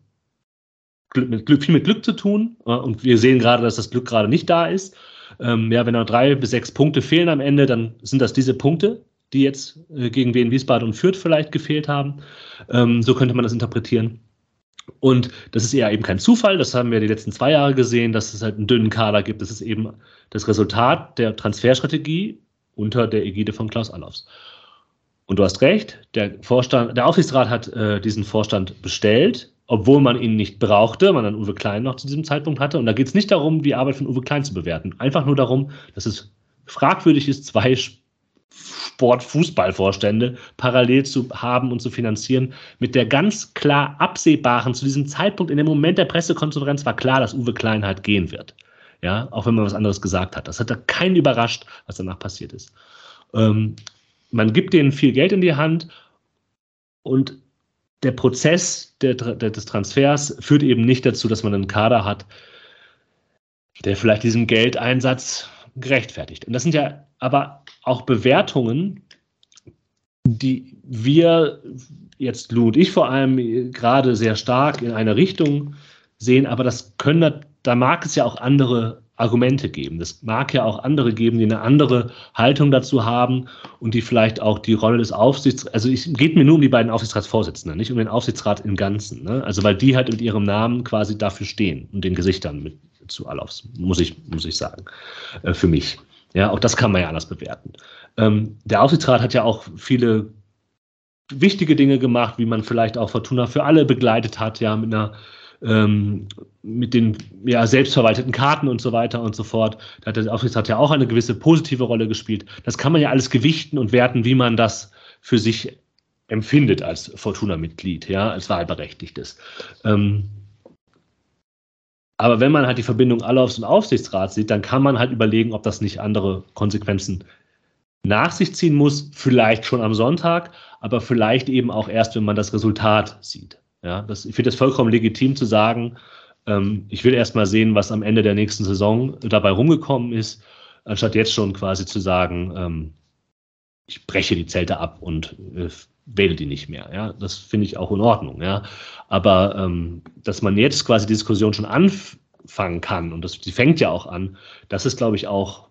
mit Glück, viel mit Glück zu tun. Und wir sehen gerade, dass das Glück gerade nicht da ist. Ähm, ja, wenn noch drei bis sechs Punkte fehlen am Ende, dann sind das diese Punkte, die jetzt äh, gegen Wien Wiesbaden und Fürth vielleicht gefehlt haben. Ähm, so könnte man das interpretieren. Und das ist eher eben kein Zufall, das haben wir die letzten zwei Jahre gesehen, dass es halt einen dünnen Kader gibt. Das ist eben das Resultat der Transferstrategie unter der Ägide von Klaus Allofs. Und du hast recht, der Vorstand, der Aufsichtsrat hat äh, diesen Vorstand bestellt, obwohl man ihn nicht brauchte, man dann Uwe Klein noch zu diesem Zeitpunkt hatte. Und da geht es nicht darum, die Arbeit von Uwe Klein zu bewerten. Einfach nur darum, dass es fragwürdig ist, zwei Sport-Fußballvorstände parallel zu haben und zu finanzieren, mit der ganz klar absehbaren, zu diesem Zeitpunkt, in dem Moment der Pressekonferenz war klar, dass Uwe Klein halt gehen wird. Ja, auch wenn man was anderes gesagt hat. Das hat da keinen überrascht, was danach passiert ist. Ähm, man gibt denen viel Geld in die Hand und der Prozess der, der, des Transfers führt eben nicht dazu, dass man einen Kader hat, der vielleicht diesen Geldeinsatz gerechtfertigt. Und das sind ja aber auch Bewertungen, die wir jetzt Lou und ich vor allem gerade sehr stark in eine Richtung sehen, aber das können, da mag es ja auch andere Argumente geben. Das mag ja auch andere geben, die eine andere Haltung dazu haben und die vielleicht auch die Rolle des Aufsichtsrats, also es geht mir nur um die beiden Aufsichtsratsvorsitzenden, nicht um den Aufsichtsrat im Ganzen. Ne? Also weil die halt mit ihrem Namen quasi dafür stehen und den Gesichtern mit zu Alofs, muss ich, muss ich sagen, äh, für mich. Ja, auch das kann man ja anders bewerten. Ähm, der Aufsichtsrat hat ja auch viele wichtige Dinge gemacht, wie man vielleicht auch Fortuna für alle begleitet hat, ja, mit einer ähm, mit den ja, selbstverwalteten Karten und so weiter und so fort. Da hat der Aufsichtsrat ja auch eine gewisse positive Rolle gespielt. Das kann man ja alles gewichten und werten, wie man das für sich empfindet als Fortuna-Mitglied, ja, als Wahlberechtigtes. Ähm, aber wenn man halt die Verbindung Allaufs und Aufsichtsrats sieht, dann kann man halt überlegen, ob das nicht andere Konsequenzen nach sich ziehen muss. Vielleicht schon am Sonntag, aber vielleicht eben auch erst, wenn man das Resultat sieht. Ja, das, ich finde es vollkommen legitim zu sagen, ähm, ich will erst mal sehen, was am Ende der nächsten Saison dabei rumgekommen ist, anstatt jetzt schon quasi zu sagen, ähm, ich breche die Zelte ab und äh, wähle die nicht mehr. Ja, das finde ich auch in Ordnung. Ja, aber ähm, dass man jetzt quasi die Diskussion schon anfangen kann und das, die fängt ja auch an, das ist, glaube ich, auch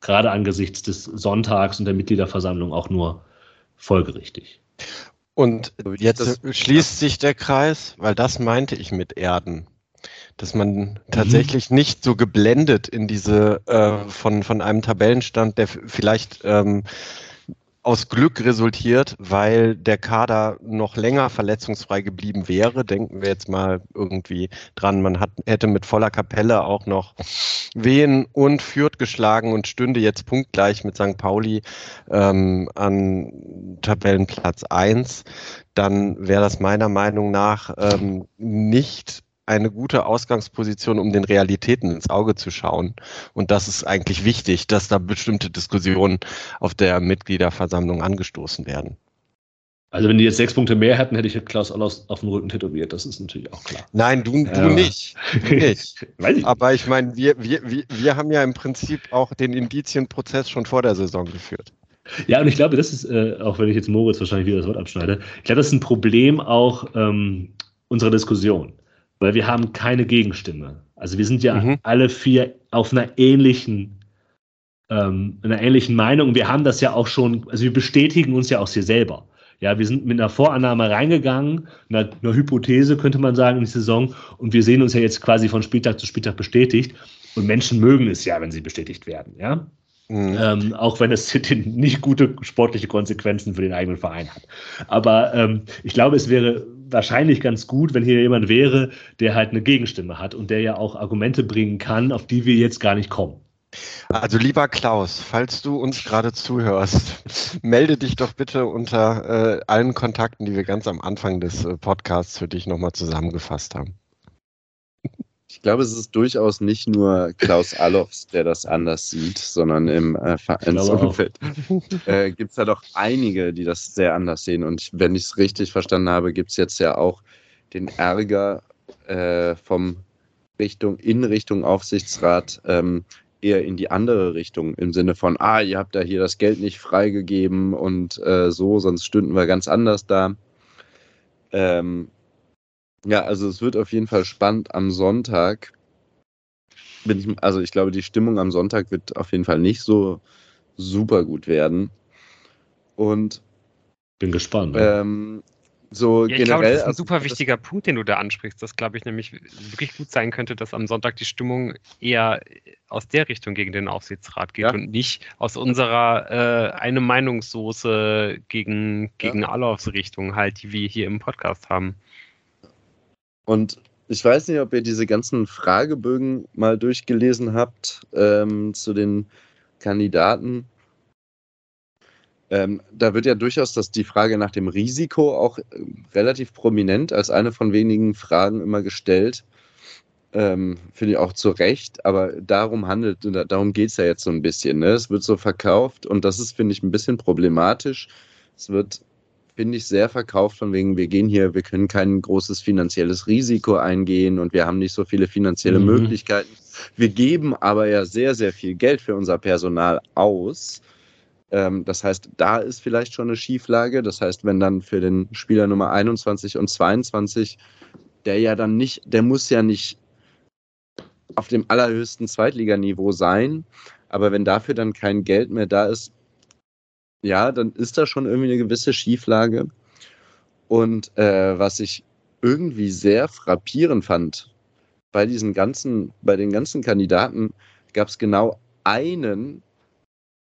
gerade angesichts des Sonntags und der Mitgliederversammlung auch nur folgerichtig. Und jetzt schließt sich der Kreis, weil das meinte ich mit Erden. Dass man tatsächlich mhm. nicht so geblendet in diese äh, von, von einem Tabellenstand, der vielleicht ähm, aus Glück resultiert, weil der Kader noch länger verletzungsfrei geblieben wäre. Denken wir jetzt mal irgendwie dran, man hat, hätte mit voller Kapelle auch noch Wehen und Fürth geschlagen und stünde jetzt punktgleich mit St. Pauli ähm, an Tabellenplatz 1. Dann wäre das meiner Meinung nach ähm, nicht eine gute Ausgangsposition, um den Realitäten ins Auge zu schauen. Und das ist eigentlich wichtig, dass da bestimmte Diskussionen auf der Mitgliederversammlung angestoßen werden. Also wenn die jetzt sechs Punkte mehr hätten, hätte ich Klaus Allaus auf dem Rücken tätowiert. Das ist natürlich auch klar. Nein, du, du ja. nicht. Du nicht. ich Aber ich meine, wir, wir, wir, wir haben ja im Prinzip auch den Indizienprozess schon vor der Saison geführt. Ja, und ich glaube, das ist, äh, auch wenn ich jetzt Moritz wahrscheinlich wieder das Wort abschneide, ich glaube, das ist ein Problem auch ähm, unserer Diskussion weil wir haben keine Gegenstimme. Also wir sind ja mhm. alle vier auf einer ähnlichen, ähm, einer ähnlichen Meinung. Wir haben das ja auch schon, also wir bestätigen uns ja auch hier selber. Ja, wir sind mit einer Vorannahme reingegangen, einer, einer Hypothese könnte man sagen in die Saison und wir sehen uns ja jetzt quasi von Spieltag zu Spieltag bestätigt. Und Menschen mögen es ja, wenn sie bestätigt werden, ja. Mhm. Ähm, auch wenn es nicht gute sportliche Konsequenzen für den eigenen Verein hat. Aber ähm, ich glaube, es wäre wahrscheinlich ganz gut, wenn hier jemand wäre, der halt eine Gegenstimme hat und der ja auch Argumente bringen kann, auf die wir jetzt gar nicht kommen. Also lieber Klaus, falls du uns gerade zuhörst, melde dich doch bitte unter äh, allen Kontakten, die wir ganz am Anfang des äh, Podcasts für dich nochmal zusammengefasst haben. Ich glaube, es ist durchaus nicht nur Klaus Allofs, der das anders sieht, sondern im äh, Vereinsumfeld äh, gibt es da doch einige, die das sehr anders sehen. Und wenn ich es richtig verstanden habe, gibt es jetzt ja auch den Ärger äh, vom Richtung, in Richtung Aufsichtsrat ähm, eher in die andere Richtung, im Sinne von, ah, ihr habt da hier das Geld nicht freigegeben und äh, so, sonst stünden wir ganz anders da. Ähm, ja, also es wird auf jeden Fall spannend am Sonntag. Bin ich, also ich glaube, die Stimmung am Sonntag wird auf jeden Fall nicht so super gut werden. Und bin gespannt. Ne? Ähm, so ja, generell. Ich glaube, das ist ein also, super wichtiger Punkt, den du da ansprichst. Das glaube ich nämlich wirklich gut sein könnte, dass am Sonntag die Stimmung eher aus der Richtung gegen den Aufsichtsrat geht ja. und nicht aus unserer äh, eine Meinungssoße gegen, gegen ja. Alofs Richtung halt, die wir hier im Podcast haben. Und ich weiß nicht, ob ihr diese ganzen Fragebögen mal durchgelesen habt ähm, zu den Kandidaten. Ähm, da wird ja durchaus das, die Frage nach dem Risiko auch äh, relativ prominent als eine von wenigen Fragen immer gestellt. Ähm, Finde ich auch zu Recht, aber darum handelt, darum geht es ja jetzt so ein bisschen. Ne? Es wird so verkauft und das ist, finde ich, ein bisschen problematisch. Es wird finde ich, sehr verkauft, von wegen, wir gehen hier, wir können kein großes finanzielles Risiko eingehen und wir haben nicht so viele finanzielle mhm. Möglichkeiten. Wir geben aber ja sehr, sehr viel Geld für unser Personal aus. Ähm, das heißt, da ist vielleicht schon eine Schieflage. Das heißt, wenn dann für den Spieler Nummer 21 und 22, der ja dann nicht, der muss ja nicht auf dem allerhöchsten Zweitliganiveau sein, aber wenn dafür dann kein Geld mehr da ist, ja, dann ist da schon irgendwie eine gewisse Schieflage. Und äh, was ich irgendwie sehr frappierend fand, bei diesen ganzen, bei den ganzen Kandidaten gab es genau einen,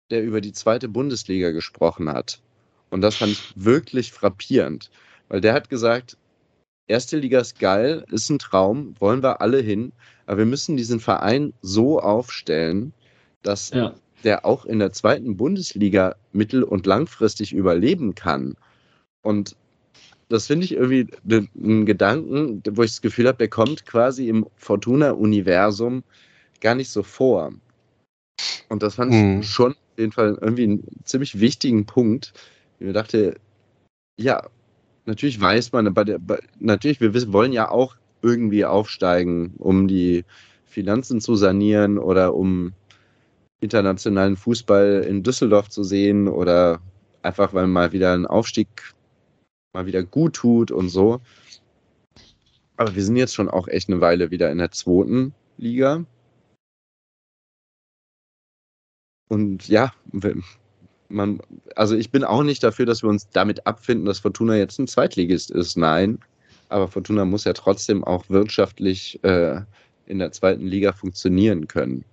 der über die zweite Bundesliga gesprochen hat. Und das fand ich wirklich frappierend, weil der hat gesagt, erste Liga ist geil, ist ein Traum, wollen wir alle hin, aber wir müssen diesen Verein so aufstellen, dass ja der auch in der zweiten Bundesliga mittel- und langfristig überleben kann. Und das finde ich irgendwie einen Gedanken, wo ich das Gefühl habe, der kommt quasi im Fortuna-Universum gar nicht so vor. Und das fand mhm. ich schon auf jeden Fall irgendwie einen ziemlich wichtigen Punkt. Ich mir dachte, ja, natürlich weiß man, bei der, bei, natürlich, wir wissen, wollen ja auch irgendwie aufsteigen, um die Finanzen zu sanieren oder um internationalen Fußball in Düsseldorf zu sehen oder einfach, weil mal wieder ein Aufstieg mal wieder gut tut und so. Aber wir sind jetzt schon auch echt eine Weile wieder in der zweiten Liga. Und ja, man, also ich bin auch nicht dafür, dass wir uns damit abfinden, dass Fortuna jetzt ein Zweitligist ist. Nein, aber Fortuna muss ja trotzdem auch wirtschaftlich äh, in der zweiten Liga funktionieren können.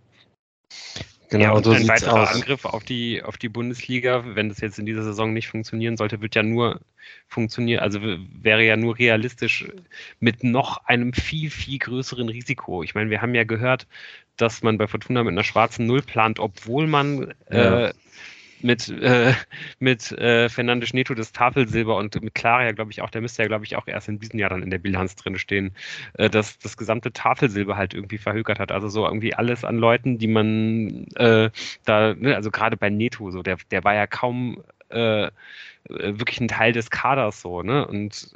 Genau, ja, und so ein weiterer aus. Angriff auf die, auf die Bundesliga, wenn das jetzt in dieser Saison nicht funktionieren sollte, wird ja nur funktionieren, also wäre ja nur realistisch mit noch einem viel, viel größeren Risiko. Ich meine, wir haben ja gehört, dass man bei Fortuna mit einer schwarzen Null plant, obwohl man ja. äh, mit, äh, mit äh, Fernandes Neto das Tafelsilber und mit Klaria, glaube ich, auch, der müsste ja, glaube ich, auch erst in diesem Jahr dann in der Bilanz drin stehen, äh, dass das gesamte Tafelsilber halt irgendwie verhökert hat. Also so irgendwie alles an Leuten, die man äh, da, ne, also gerade bei Neto, so, der, der war ja kaum äh, wirklich ein Teil des Kaders so, ne? Und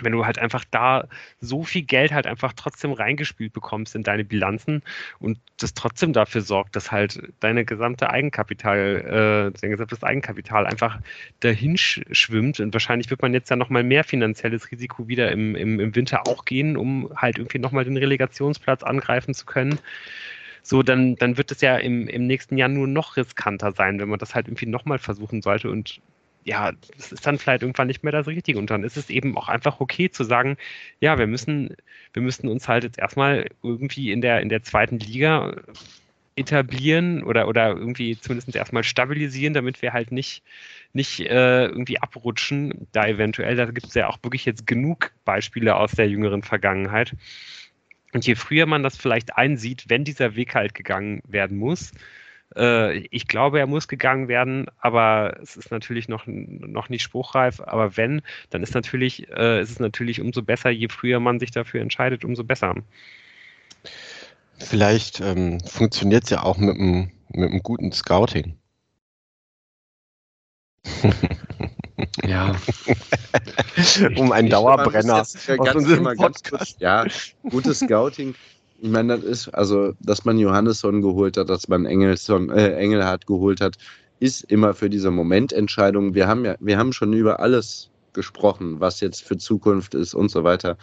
wenn du halt einfach da so viel Geld halt einfach trotzdem reingespielt bekommst in deine Bilanzen und das trotzdem dafür sorgt, dass halt deine gesamte Eigenkapital, äh, dein gesamtes Eigenkapital einfach dahin schwimmt und wahrscheinlich wird man jetzt ja nochmal mehr finanzielles Risiko wieder im, im, im Winter auch gehen, um halt irgendwie nochmal den Relegationsplatz angreifen zu können so, dann, dann wird es ja im, im nächsten Jahr nur noch riskanter sein, wenn man das halt irgendwie nochmal versuchen sollte. Und ja, das ist dann vielleicht irgendwann nicht mehr das Richtige. Und dann ist es eben auch einfach okay zu sagen, ja, wir müssen, wir müssen uns halt jetzt erstmal irgendwie in der, in der zweiten Liga etablieren oder, oder irgendwie zumindest erstmal stabilisieren, damit wir halt nicht, nicht äh, irgendwie abrutschen. Da eventuell, da gibt es ja auch wirklich jetzt genug Beispiele aus der jüngeren Vergangenheit, Und je früher man das vielleicht einsieht, wenn dieser Weg halt gegangen werden muss, äh, ich glaube, er muss gegangen werden, aber es ist natürlich noch, noch nicht spruchreif. Aber wenn, dann ist natürlich, äh, ist es natürlich umso besser, je früher man sich dafür entscheidet, umso besser. Vielleicht ähm, funktioniert es ja auch mit einem, mit einem guten Scouting. Ja. um einen Dauerbrenner aus unserem Podcast. ja, gutes Scouting. Ich meine, das ist, also, dass man Johannesson geholt hat, dass man Engelson, äh, Engelhardt geholt hat, ist immer für diese Momententscheidung. Wir haben ja, wir haben schon über alles gesprochen, was jetzt für Zukunft ist und so weiter.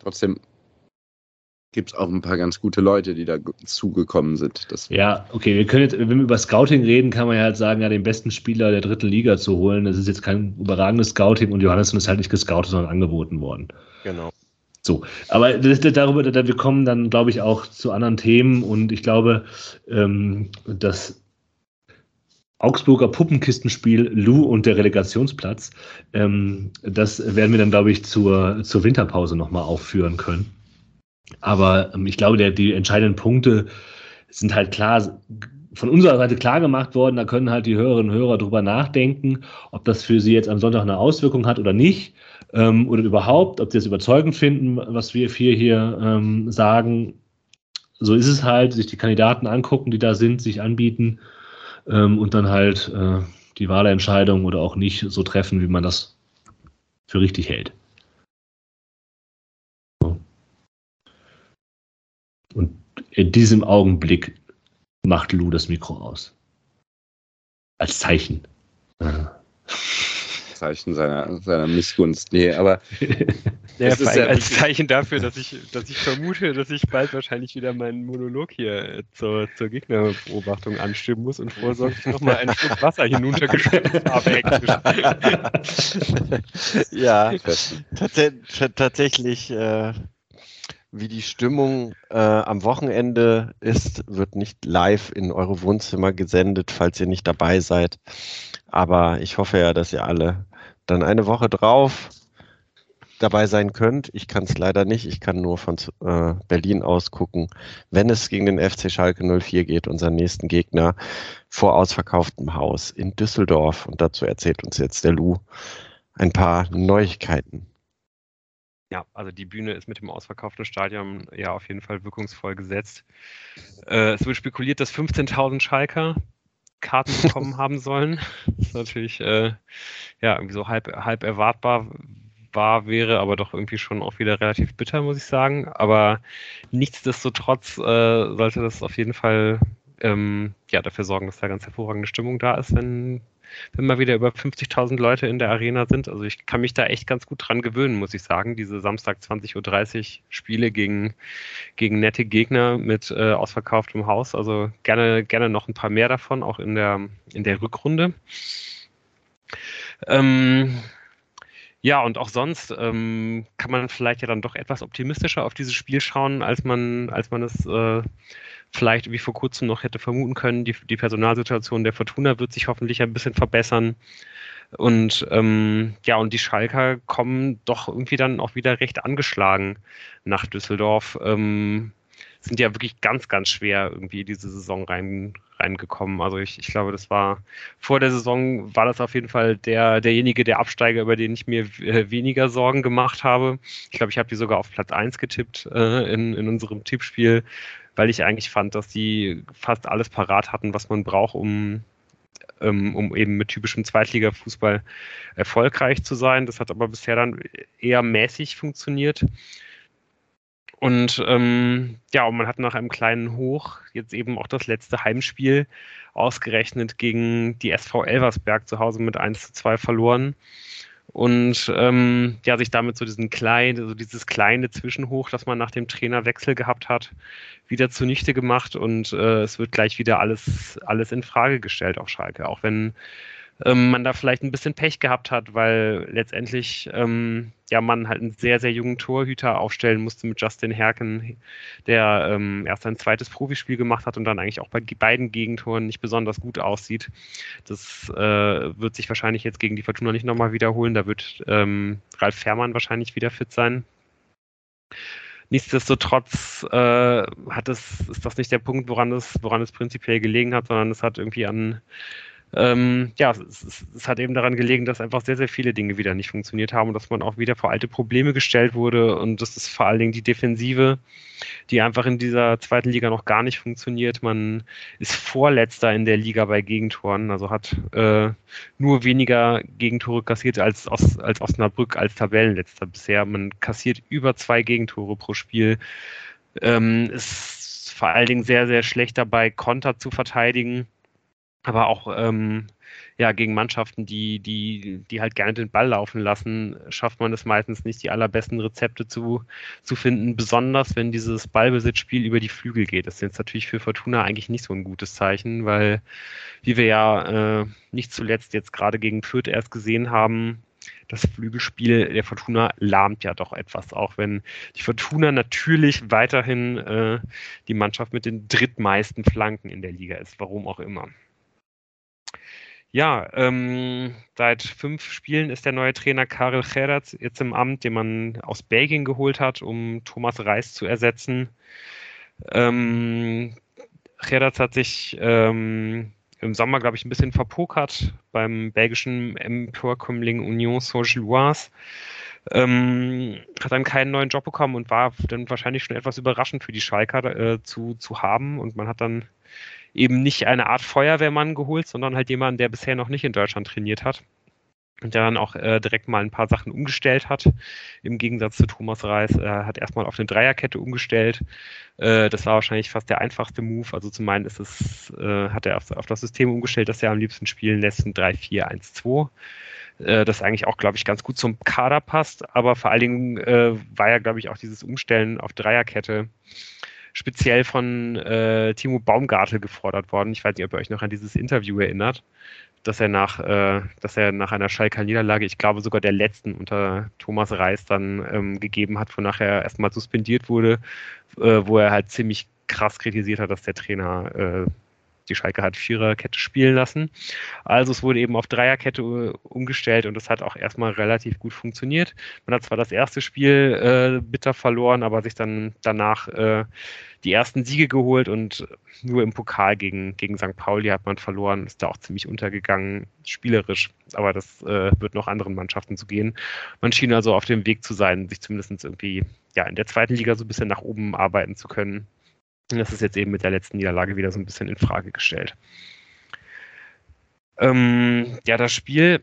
Trotzdem gibt es auch ein paar ganz gute Leute, die da zugekommen sind. Das ja, okay, wir können jetzt, wenn wir über Scouting reden, kann man ja halt sagen, ja, den besten Spieler der dritten Liga zu holen. Das ist jetzt kein überragendes Scouting und Johannesson ist halt nicht gescoutet, sondern angeboten worden. Genau. So, aber das, darüber, wir kommen dann, glaube ich, auch zu anderen Themen und ich glaube, ähm, das Augsburger Puppenkistenspiel Lou und der Relegationsplatz, ähm, das werden wir dann, glaube ich, zur, zur Winterpause nochmal aufführen können. Aber ähm, ich glaube, der, die entscheidenden Punkte sind halt klar von unserer Seite klar gemacht worden. Da können halt die Hörerinnen und Hörer drüber nachdenken, ob das für sie jetzt am Sonntag eine Auswirkung hat oder nicht. Ähm, oder überhaupt, ob sie es überzeugend finden, was wir vier hier ähm, sagen. So ist es halt, sich die Kandidaten angucken, die da sind, sich anbieten ähm, und dann halt äh, die Wahlentscheidung oder auch nicht so treffen, wie man das für richtig hält. Und in diesem Augenblick macht Lou das Mikro aus. Als Zeichen. Zeichen seiner, seiner Missgunst. Nee, aber. Ja, ja als Zeichen dafür, dass ich, dass ich vermute, dass ich bald wahrscheinlich wieder meinen Monolog hier zur, zur Gegnerbeobachtung anstimmen muss und vorsorglich nochmal einen Schluck Wasser hinuntergeschüttet habe. ja, tatsächlich. Äh wie die Stimmung äh, am Wochenende ist, wird nicht live in eure Wohnzimmer gesendet, falls ihr nicht dabei seid. Aber ich hoffe ja, dass ihr alle dann eine Woche drauf dabei sein könnt. Ich kann es leider nicht. Ich kann nur von äh, Berlin aus gucken, wenn es gegen den FC Schalke 04 geht, unseren nächsten Gegner, vor ausverkauftem Haus in Düsseldorf. Und dazu erzählt uns jetzt der Lou ein paar Neuigkeiten. Ja, also die Bühne ist mit dem ausverkauften Stadion ja auf jeden Fall wirkungsvoll gesetzt. Äh, es wird spekuliert, dass 15.000 Schalker Karten bekommen haben sollen. Das ist natürlich äh, ja irgendwie so halb, halb erwartbar war, wäre, aber doch irgendwie schon auch wieder relativ bitter, muss ich sagen. Aber nichtsdestotrotz äh, sollte das auf jeden Fall ähm, ja, dafür sorgen, dass da ganz hervorragende Stimmung da ist, wenn wenn mal wieder über 50.000 Leute in der Arena sind. Also ich kann mich da echt ganz gut dran gewöhnen, muss ich sagen. Diese Samstag 20.30 Uhr Spiele gegen, gegen nette Gegner mit äh, ausverkauftem Haus. Also gerne, gerne noch ein paar mehr davon, auch in der, in der Rückrunde. Ähm, ja, und auch sonst ähm, kann man vielleicht ja dann doch etwas optimistischer auf dieses Spiel schauen, als man, als man es äh, vielleicht wie vor kurzem noch hätte vermuten können. Die, die Personalsituation der Fortuna wird sich hoffentlich ein bisschen verbessern. Und ähm, ja, und die Schalker kommen doch irgendwie dann auch wieder recht angeschlagen nach Düsseldorf. Ähm, sind ja wirklich ganz, ganz schwer irgendwie diese Saison rein, reingekommen. Also ich, ich glaube, das war vor der Saison war das auf jeden Fall der, derjenige, der Absteiger, über den ich mir äh, weniger Sorgen gemacht habe. Ich glaube, ich habe die sogar auf Platz 1 getippt äh, in, in unserem Tippspiel weil ich eigentlich fand, dass die fast alles parat hatten, was man braucht, um, ähm, um eben mit typischem Zweitliga-Fußball erfolgreich zu sein. Das hat aber bisher dann eher mäßig funktioniert. Und ähm, ja, und man hat nach einem kleinen Hoch jetzt eben auch das letzte Heimspiel ausgerechnet gegen die SV Elversberg zu Hause mit 1 zu 2 verloren und ähm, ja, sich damit so diesen kleinen, so dieses kleine Zwischenhoch, das man nach dem Trainerwechsel gehabt hat, wieder zunichte gemacht und äh, es wird gleich wieder alles, alles in Frage gestellt auf Schalke. Auch wenn ähm, man da vielleicht ein bisschen Pech gehabt hat, weil letztendlich ähm, ja man halt einen sehr, sehr jungen Torhüter aufstellen musste mit Justin Herken, der ähm, erst sein zweites Profispiel gemacht hat und dann eigentlich auch bei beiden Gegentoren nicht besonders gut aussieht. Das äh, wird sich wahrscheinlich jetzt gegen die Fortuna nicht nochmal wiederholen. Da wird ähm, Ralf Fährmann wahrscheinlich wieder fit sein. Nichtsdestotrotz äh, hat es, ist das nicht der Punkt, woran es, woran es prinzipiell gelegen hat, sondern es hat irgendwie an ähm, ja, es, es, hat eben daran gelegen, dass einfach sehr, sehr viele Dinge wieder nicht funktioniert haben und dass man auch wieder vor alte Probleme gestellt wurde und das ist vor allen Dingen die Defensive, die einfach in dieser zweiten Liga noch gar nicht funktioniert. Man ist Vorletzter in der Liga bei Gegentoren, also hat äh, nur weniger Gegentore kassiert als, als Osnabrück als Tabellenletzter bisher. Man kassiert über zwei Gegentore pro Spiel. Ähm, ist vor allen Dingen sehr, sehr schlecht dabei, Konter zu verteidigen aber auch ähm, ja, gegen Mannschaften, die, die, die halt gerne den Ball laufen lassen, schafft man es meistens nicht, die allerbesten Rezepte zu, zu finden, besonders wenn dieses Ballbesitzspiel über die Flügel geht. Das ist jetzt natürlich für Fortuna eigentlich nicht so ein gutes Zeichen, weil, wie wir ja äh, nicht zuletzt jetzt gerade gegen Fürth erst gesehen haben, das Flügelspiel der Fortuna lahmt ja doch etwas, auch wenn die Fortuna natürlich weiterhin äh, die Mannschaft mit den drittmeisten Flanken in der Liga ist, warum auch immer. Ja, ähm, seit fünf Spielen ist der neue Trainer Karel Gerrard jetzt im Amt, den man aus Belgien geholt hat, um Thomas Reis zu ersetzen. Ähm, Gerrard hat sich ähm, im Sommer, glaube ich, ein bisschen verpokert beim belgischen Emporkömmling Union Saint-Gilloise. Ähm, hat dann keinen neuen Job bekommen und war dann wahrscheinlich schon etwas überraschend für die Schalker äh, zu, zu haben. Und man hat dann eben nicht eine Art Feuerwehrmann geholt, sondern halt jemanden, der bisher noch nicht in Deutschland trainiert hat. Und der dann auch äh, direkt mal ein paar Sachen umgestellt hat. Im Gegensatz zu Thomas Reis. Er hat erstmal auf eine Dreierkette umgestellt. Äh, das war wahrscheinlich fast der einfachste Move. Also zum einen ist es, äh, hat er auf, auf, das System umgestellt, das er am liebsten spielen lässt, ein 3-4-1-2 äh, das eigentlich auch, glaube ich, ganz gut zum Kader passt. Aber vor allen Dingen äh, war ja, glaube ich, auch dieses Umstellen auf Dreierkette speziell von äh, Timo Baumgartel gefordert worden. Ich weiß nicht, ob ihr euch noch an dieses Interview erinnert, dass er nach, äh, dass er nach einer Schalker Niederlage, ich glaube sogar der letzten unter Thomas Reis dann ähm, gegeben hat, wonach er erstmal suspendiert wurde, äh, wo er halt ziemlich krass kritisiert hat, dass der Trainer äh, die Schalke hat Viererkette spielen lassen. Also es wurde eben auf Dreierkette äh, umgestellt und das hat auch erstmal relativ gut funktioniert. Man hat zwar das erste Spiel äh, bitter verloren, aber sich dann danach äh, die ersten Siege geholt und nur im Pokal gegen, gegen St. Pauli hat man verloren, ist da auch ziemlich untergegangen, spielerisch. Aber das äh, wird noch anderen Mannschaften zu gehen. Man schien also auf dem Weg zu sein, sich zumindest irgendwie ja, in der zweiten Liga so ein bisschen nach oben arbeiten zu können. Das ist jetzt eben mit der letzten Niederlage wieder so ein bisschen in Frage gestellt. Ähm, ja, das Spiel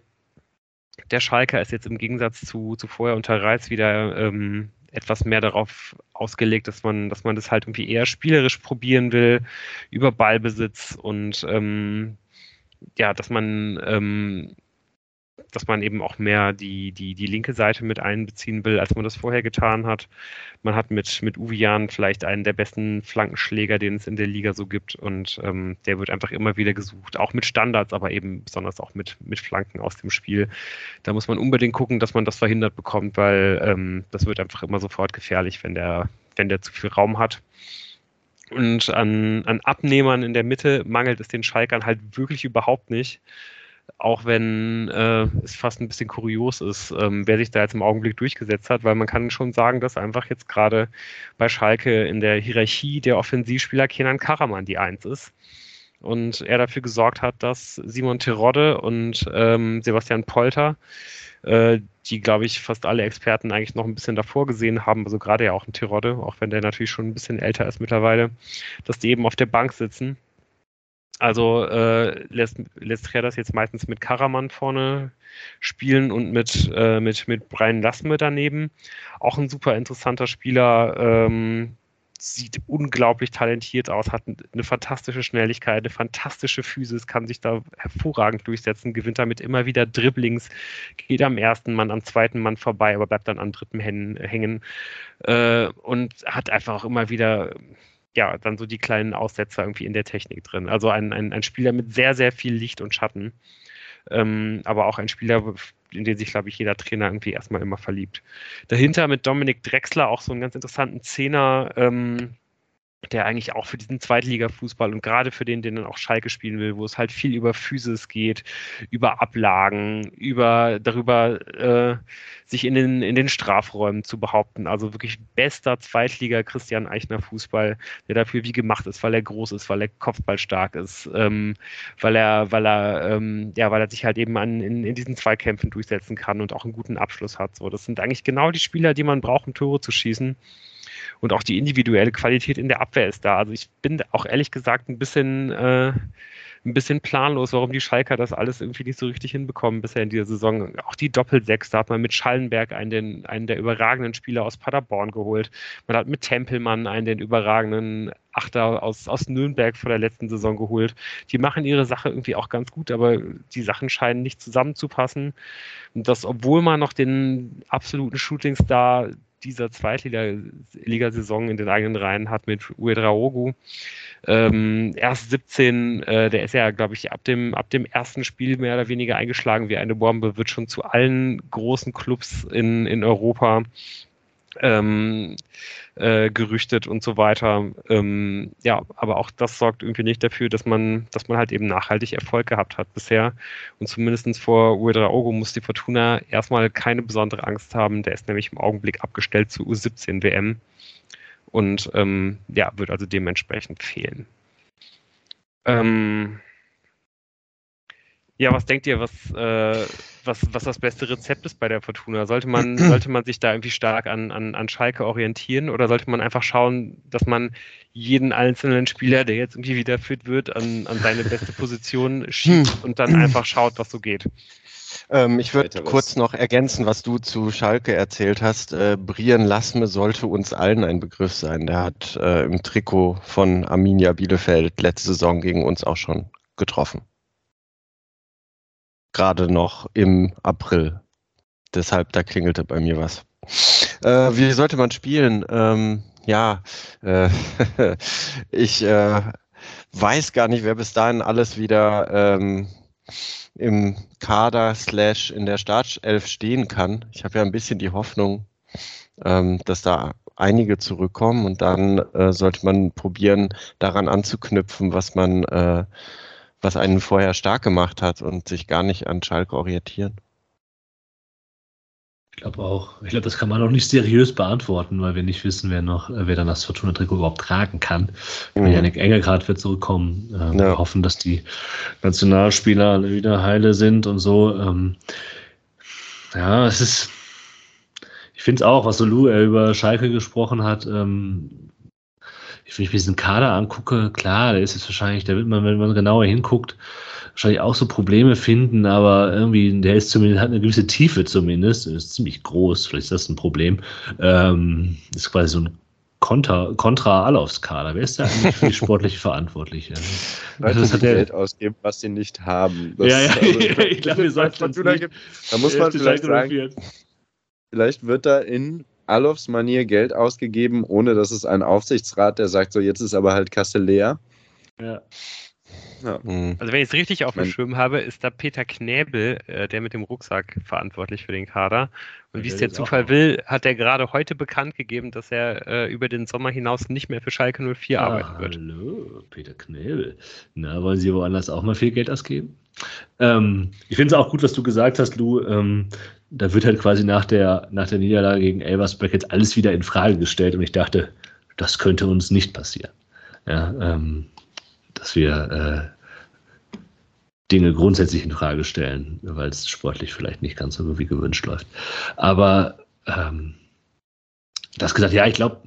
der Schalker ist jetzt im Gegensatz zu, zu vorher unter Reiz wieder ähm, etwas mehr darauf ausgelegt, dass man, dass man das halt irgendwie eher spielerisch probieren will, über Ballbesitz und ähm, ja, dass man ähm, dass man eben auch mehr die, die, die linke Seite mit einbeziehen will, als man das vorher getan hat. Man hat mit, mit Uvian vielleicht einen der besten Flankenschläger, den es in der Liga so gibt. Und ähm, der wird einfach immer wieder gesucht. Auch mit Standards, aber eben besonders auch mit, mit Flanken aus dem Spiel. Da muss man unbedingt gucken, dass man das verhindert bekommt, weil ähm, das wird einfach immer sofort gefährlich, wenn der, wenn der zu viel Raum hat. Und an, an Abnehmern in der Mitte mangelt es den Schalkern halt wirklich überhaupt nicht auch wenn äh, es fast ein bisschen kurios ist, ähm, wer sich da jetzt im Augenblick durchgesetzt hat, weil man kann schon sagen, dass einfach jetzt gerade bei Schalke in der Hierarchie der Offensivspieler Kenan Karaman die Eins ist. Und er dafür gesorgt hat, dass Simon Terodde und ähm, Sebastian Polter, äh, die, glaube ich, fast alle Experten eigentlich noch ein bisschen davor gesehen haben, also gerade ja auch ein Terodde, auch wenn der natürlich schon ein bisschen älter ist mittlerweile, dass die eben auf der Bank sitzen also äh, lässt, lässt das jetzt meistens mit Karaman vorne spielen und mit, äh, mit, mit Brian Lassme daneben. Auch ein super interessanter Spieler, ähm, sieht unglaublich talentiert aus, hat eine fantastische Schnelligkeit, eine fantastische Physis, kann sich da hervorragend durchsetzen, gewinnt damit immer wieder Dribblings, geht am ersten Mann, am zweiten Mann vorbei, aber bleibt dann am dritten hängen äh, und hat einfach auch immer wieder ja, dann so die kleinen Aussetzer irgendwie in der Technik drin. Also ein, ein, ein Spieler mit sehr, sehr viel Licht und Schatten. Ähm, aber auch ein Spieler, in den sich, glaube ich, jeder Trainer irgendwie erstmal immer verliebt. Dahinter mit Dominik Drexler auch so einen ganz interessanten Zehner, ähm, der eigentlich auch für diesen Zweitliga-Fußball und gerade für den, den dann auch Schalke spielen will, wo es halt viel über Physis geht, über Ablagen, über darüber äh, sich in den, in den Strafräumen zu behaupten. Also wirklich bester Zweitliga Christian Eichner Fußball, der dafür wie gemacht ist, weil er groß ist, weil er kopfballstark ist, ähm, weil er, weil er, ähm, ja, weil er sich halt eben an, in, in diesen Zweikämpfen durchsetzen kann und auch einen guten Abschluss hat. So, das sind eigentlich genau die Spieler, die man braucht, um Tore zu schießen. Und auch die individuelle Qualität in der Abwehr ist da. Also ich bin auch ehrlich gesagt ein bisschen, äh, ein bisschen planlos, warum die Schalker das alles irgendwie nicht so richtig hinbekommen bisher in dieser Saison. Auch die Doppelsechs, da hat man mit Schallenberg einen, den, einen der überragenden Spieler aus Paderborn geholt. Man hat mit Tempelmann einen den überragenden Achter aus, aus Nürnberg vor der letzten Saison geholt. Die machen ihre Sache irgendwie auch ganz gut, aber die Sachen scheinen nicht zusammenzupassen. Und das, obwohl man noch den absoluten Shootingstar dieser Zweitligasaison in den eigenen Reihen hat mit Uedraogo. Ähm, erst 17, äh, der ist ja, glaube ich, ab dem, ab dem ersten Spiel mehr oder weniger eingeschlagen wie eine Bombe, wird schon zu allen großen Clubs in, in Europa ähm, äh, gerüchtet und so weiter. Ähm, ja, aber auch das sorgt irgendwie nicht dafür, dass man, dass man halt eben nachhaltig Erfolg gehabt hat bisher. Und zumindest vor Uedraogo muss die Fortuna erstmal keine besondere Angst haben. Der ist nämlich im Augenblick abgestellt zu U17 WM und ähm, ja, wird also dementsprechend fehlen. Ähm, ja, was denkt ihr, was, äh, was, was das beste Rezept ist bei der Fortuna? Sollte man, sollte man sich da irgendwie stark an, an, an Schalke orientieren oder sollte man einfach schauen, dass man jeden einzelnen Spieler, der jetzt irgendwie wieder fit wird, an, an seine beste Position schiebt und dann einfach schaut, was so geht? Ähm, ich würde kurz noch ergänzen, was du zu Schalke erzählt hast. Äh, Brian Lassme sollte uns allen ein Begriff sein. Der hat äh, im Trikot von Arminia Bielefeld letzte Saison gegen uns auch schon getroffen gerade noch im April. Deshalb, da klingelte bei mir was. Äh, wie sollte man spielen? Ähm, ja, äh, ich äh, weiß gar nicht, wer bis dahin alles wieder ähm, im Kader slash in der Startelf stehen kann. Ich habe ja ein bisschen die Hoffnung, ähm, dass da einige zurückkommen und dann äh, sollte man probieren, daran anzuknüpfen, was man äh, was einen vorher stark gemacht hat und sich gar nicht an Schalke orientieren? Ich glaube auch. Ich glaube, das kann man auch nicht seriös beantworten, weil wir nicht wissen, wer noch, äh, wer dann das Fortuna-Trikot überhaupt tragen kann. Mhm. Janik Engelhardt wird zurückkommen. Ähm, ja. Wir hoffen, dass die Nationalspieler wieder heile sind und so. Ähm, ja, es ist. Ich finde es auch, was Solu er über Schalke gesprochen hat. Ähm, wenn ich mir diesen Kader angucke, klar, der ist jetzt wahrscheinlich, da wird man, wenn man genauer hinguckt, wahrscheinlich auch so Probleme finden, aber irgendwie, der ist zumindest, hat eine gewisse Tiefe zumindest, ist ziemlich groß, vielleicht ist das ein Problem. Ähm, ist quasi so ein Kontra, Kontra Alofs-Kader. Wer ist da eigentlich für die sportliche Verantwortliche? Leute, das hat Geld ausgeben, was sie nicht haben. Das, ja, ja, also, ich glaube, wir sollten Da muss man vielleicht sagen, vielleicht wird da in Alofs Manier Geld ausgegeben, ohne dass es einen Aufsichtsrat, der sagt, so jetzt ist aber halt Kasse leer. Ja. ja. Mhm. Also wenn ich es richtig auf dem Schirm habe, ist da Peter Knäbel, äh, der mit dem Rucksack verantwortlich für den Kader. Und wie es der Zufall will, hat er gerade heute bekannt gegeben, dass er äh, über den Sommer hinaus nicht mehr für Schalke 04 ah, arbeiten wird. Hallo, Peter Knäbel. Na, wollen Sie woanders auch mal viel Geld ausgeben? Ähm, ich finde es auch gut, was du gesagt hast, Lou. Ähm, da wird halt quasi nach der, nach der Niederlage gegen Elversberg jetzt alles wieder in Frage gestellt und ich dachte, das könnte uns nicht passieren. Ja, ähm, dass wir äh, Dinge grundsätzlich in Frage stellen, weil es sportlich vielleicht nicht ganz so wie gewünscht läuft. Aber ähm, das gesagt, ja, ich glaube,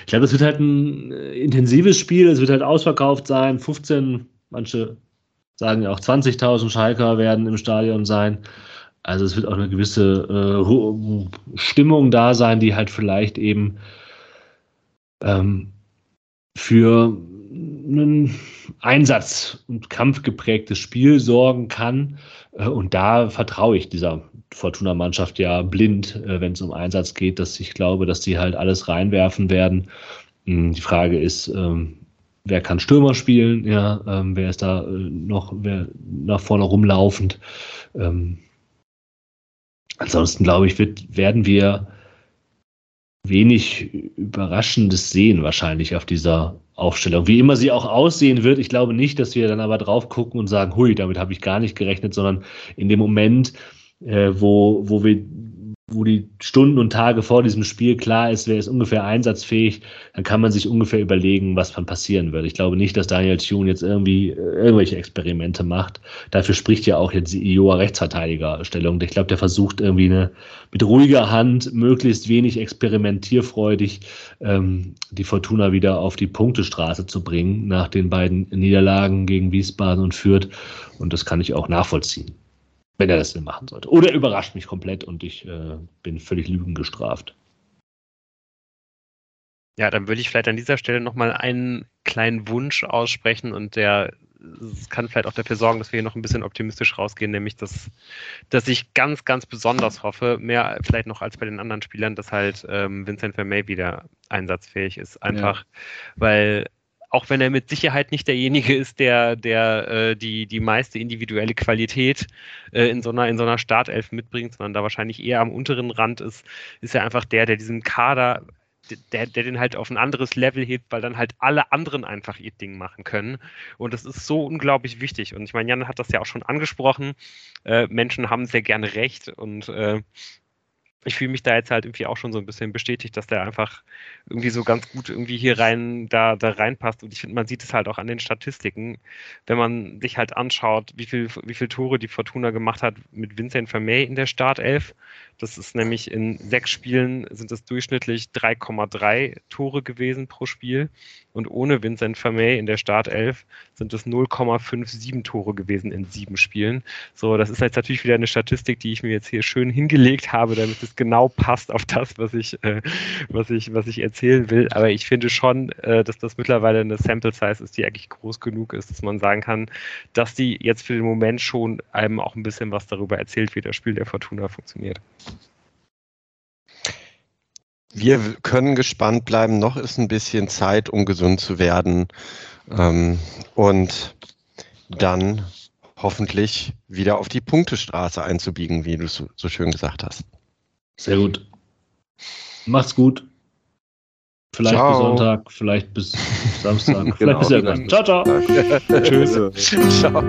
ich glaube, es wird halt ein äh, intensives Spiel, es wird halt ausverkauft sein, 15, manche sagen ja auch 20.000 Schalker werden im Stadion sein. Also es wird auch eine gewisse äh, Stimmung da sein, die halt vielleicht eben ähm, für einen Einsatz- und kampfgeprägtes Spiel sorgen kann. Äh, und da vertraue ich dieser Fortuna-Mannschaft ja blind, äh, wenn es um Einsatz geht, dass ich glaube, dass die halt alles reinwerfen werden. Hm, die Frage ist, ähm, wer kann Stürmer spielen? Ja, ähm, wer ist da äh, noch wer nach vorne rumlaufend? Ähm, Ansonsten glaube ich, wird, werden wir wenig Überraschendes sehen wahrscheinlich auf dieser Aufstellung. Wie immer sie auch aussehen wird, ich glaube nicht, dass wir dann aber drauf gucken und sagen, hui, damit habe ich gar nicht gerechnet, sondern in dem Moment, äh, wo, wo wir wo die Stunden und Tage vor diesem Spiel klar ist, wer ist ungefähr einsatzfähig, dann kann man sich ungefähr überlegen, was dann passieren wird. Ich glaube nicht, dass Daniel Thune jetzt irgendwie äh, irgendwelche Experimente macht. Dafür spricht ja auch jetzt die IOA Rechtsverteidigerstellung. Ich glaube, der versucht irgendwie eine, mit ruhiger Hand, möglichst wenig experimentierfreudig, ähm, die Fortuna wieder auf die Punktestraße zu bringen nach den beiden Niederlagen gegen Wiesbaden und Fürth. Und das kann ich auch nachvollziehen wenn er das denn machen sollte. Oder er überrascht mich komplett und ich äh, bin völlig lügengestraft. Ja, dann würde ich vielleicht an dieser Stelle nochmal einen kleinen Wunsch aussprechen und der kann vielleicht auch dafür sorgen, dass wir hier noch ein bisschen optimistisch rausgehen, nämlich dass, dass ich ganz, ganz besonders hoffe, mehr vielleicht noch als bei den anderen Spielern, dass halt ähm, Vincent Vermey wieder einsatzfähig ist. Einfach, ja. weil auch wenn er mit Sicherheit nicht derjenige ist, der, der äh, die, die meiste individuelle Qualität äh, in, so einer, in so einer Startelf mitbringt, sondern da wahrscheinlich eher am unteren Rand ist, ist er einfach der, der diesem Kader, der, der den halt auf ein anderes Level hebt, weil dann halt alle anderen einfach ihr Ding machen können. Und das ist so unglaublich wichtig. Und ich meine, Jan hat das ja auch schon angesprochen. Äh, Menschen haben sehr gerne recht und äh, ich fühle mich da jetzt halt irgendwie auch schon so ein bisschen bestätigt, dass der einfach irgendwie so ganz gut irgendwie hier rein, da, da reinpasst. Und ich finde, man sieht es halt auch an den Statistiken, wenn man sich halt anschaut, wie viel, wie viel Tore die Fortuna gemacht hat mit Vincent Vermey in der Startelf. Das ist nämlich in sechs Spielen sind es durchschnittlich 3,3 Tore gewesen pro Spiel. Und ohne Vincent Vermey in der Startelf sind es 0,57 Tore gewesen in sieben Spielen. So, das ist jetzt natürlich wieder eine Statistik, die ich mir jetzt hier schön hingelegt habe, damit es genau passt auf das, was ich, äh, was ich, was ich erzählen will. Aber ich finde schon, äh, dass das mittlerweile eine Sample Size ist, die eigentlich groß genug ist, dass man sagen kann, dass die jetzt für den Moment schon einem auch ein bisschen was darüber erzählt, wie das Spiel der Fortuna funktioniert. Wir können gespannt bleiben. Noch ist ein bisschen Zeit, um gesund zu werden. Ähm, und dann hoffentlich wieder auf die Punktestraße einzubiegen, wie du so, so schön gesagt hast. Sehr gut. Macht's gut. Vielleicht ciao. bis Sonntag, vielleicht bis Samstag, vielleicht genau. bis irgendwann. Ciao, ciao. Tschüss. ciao.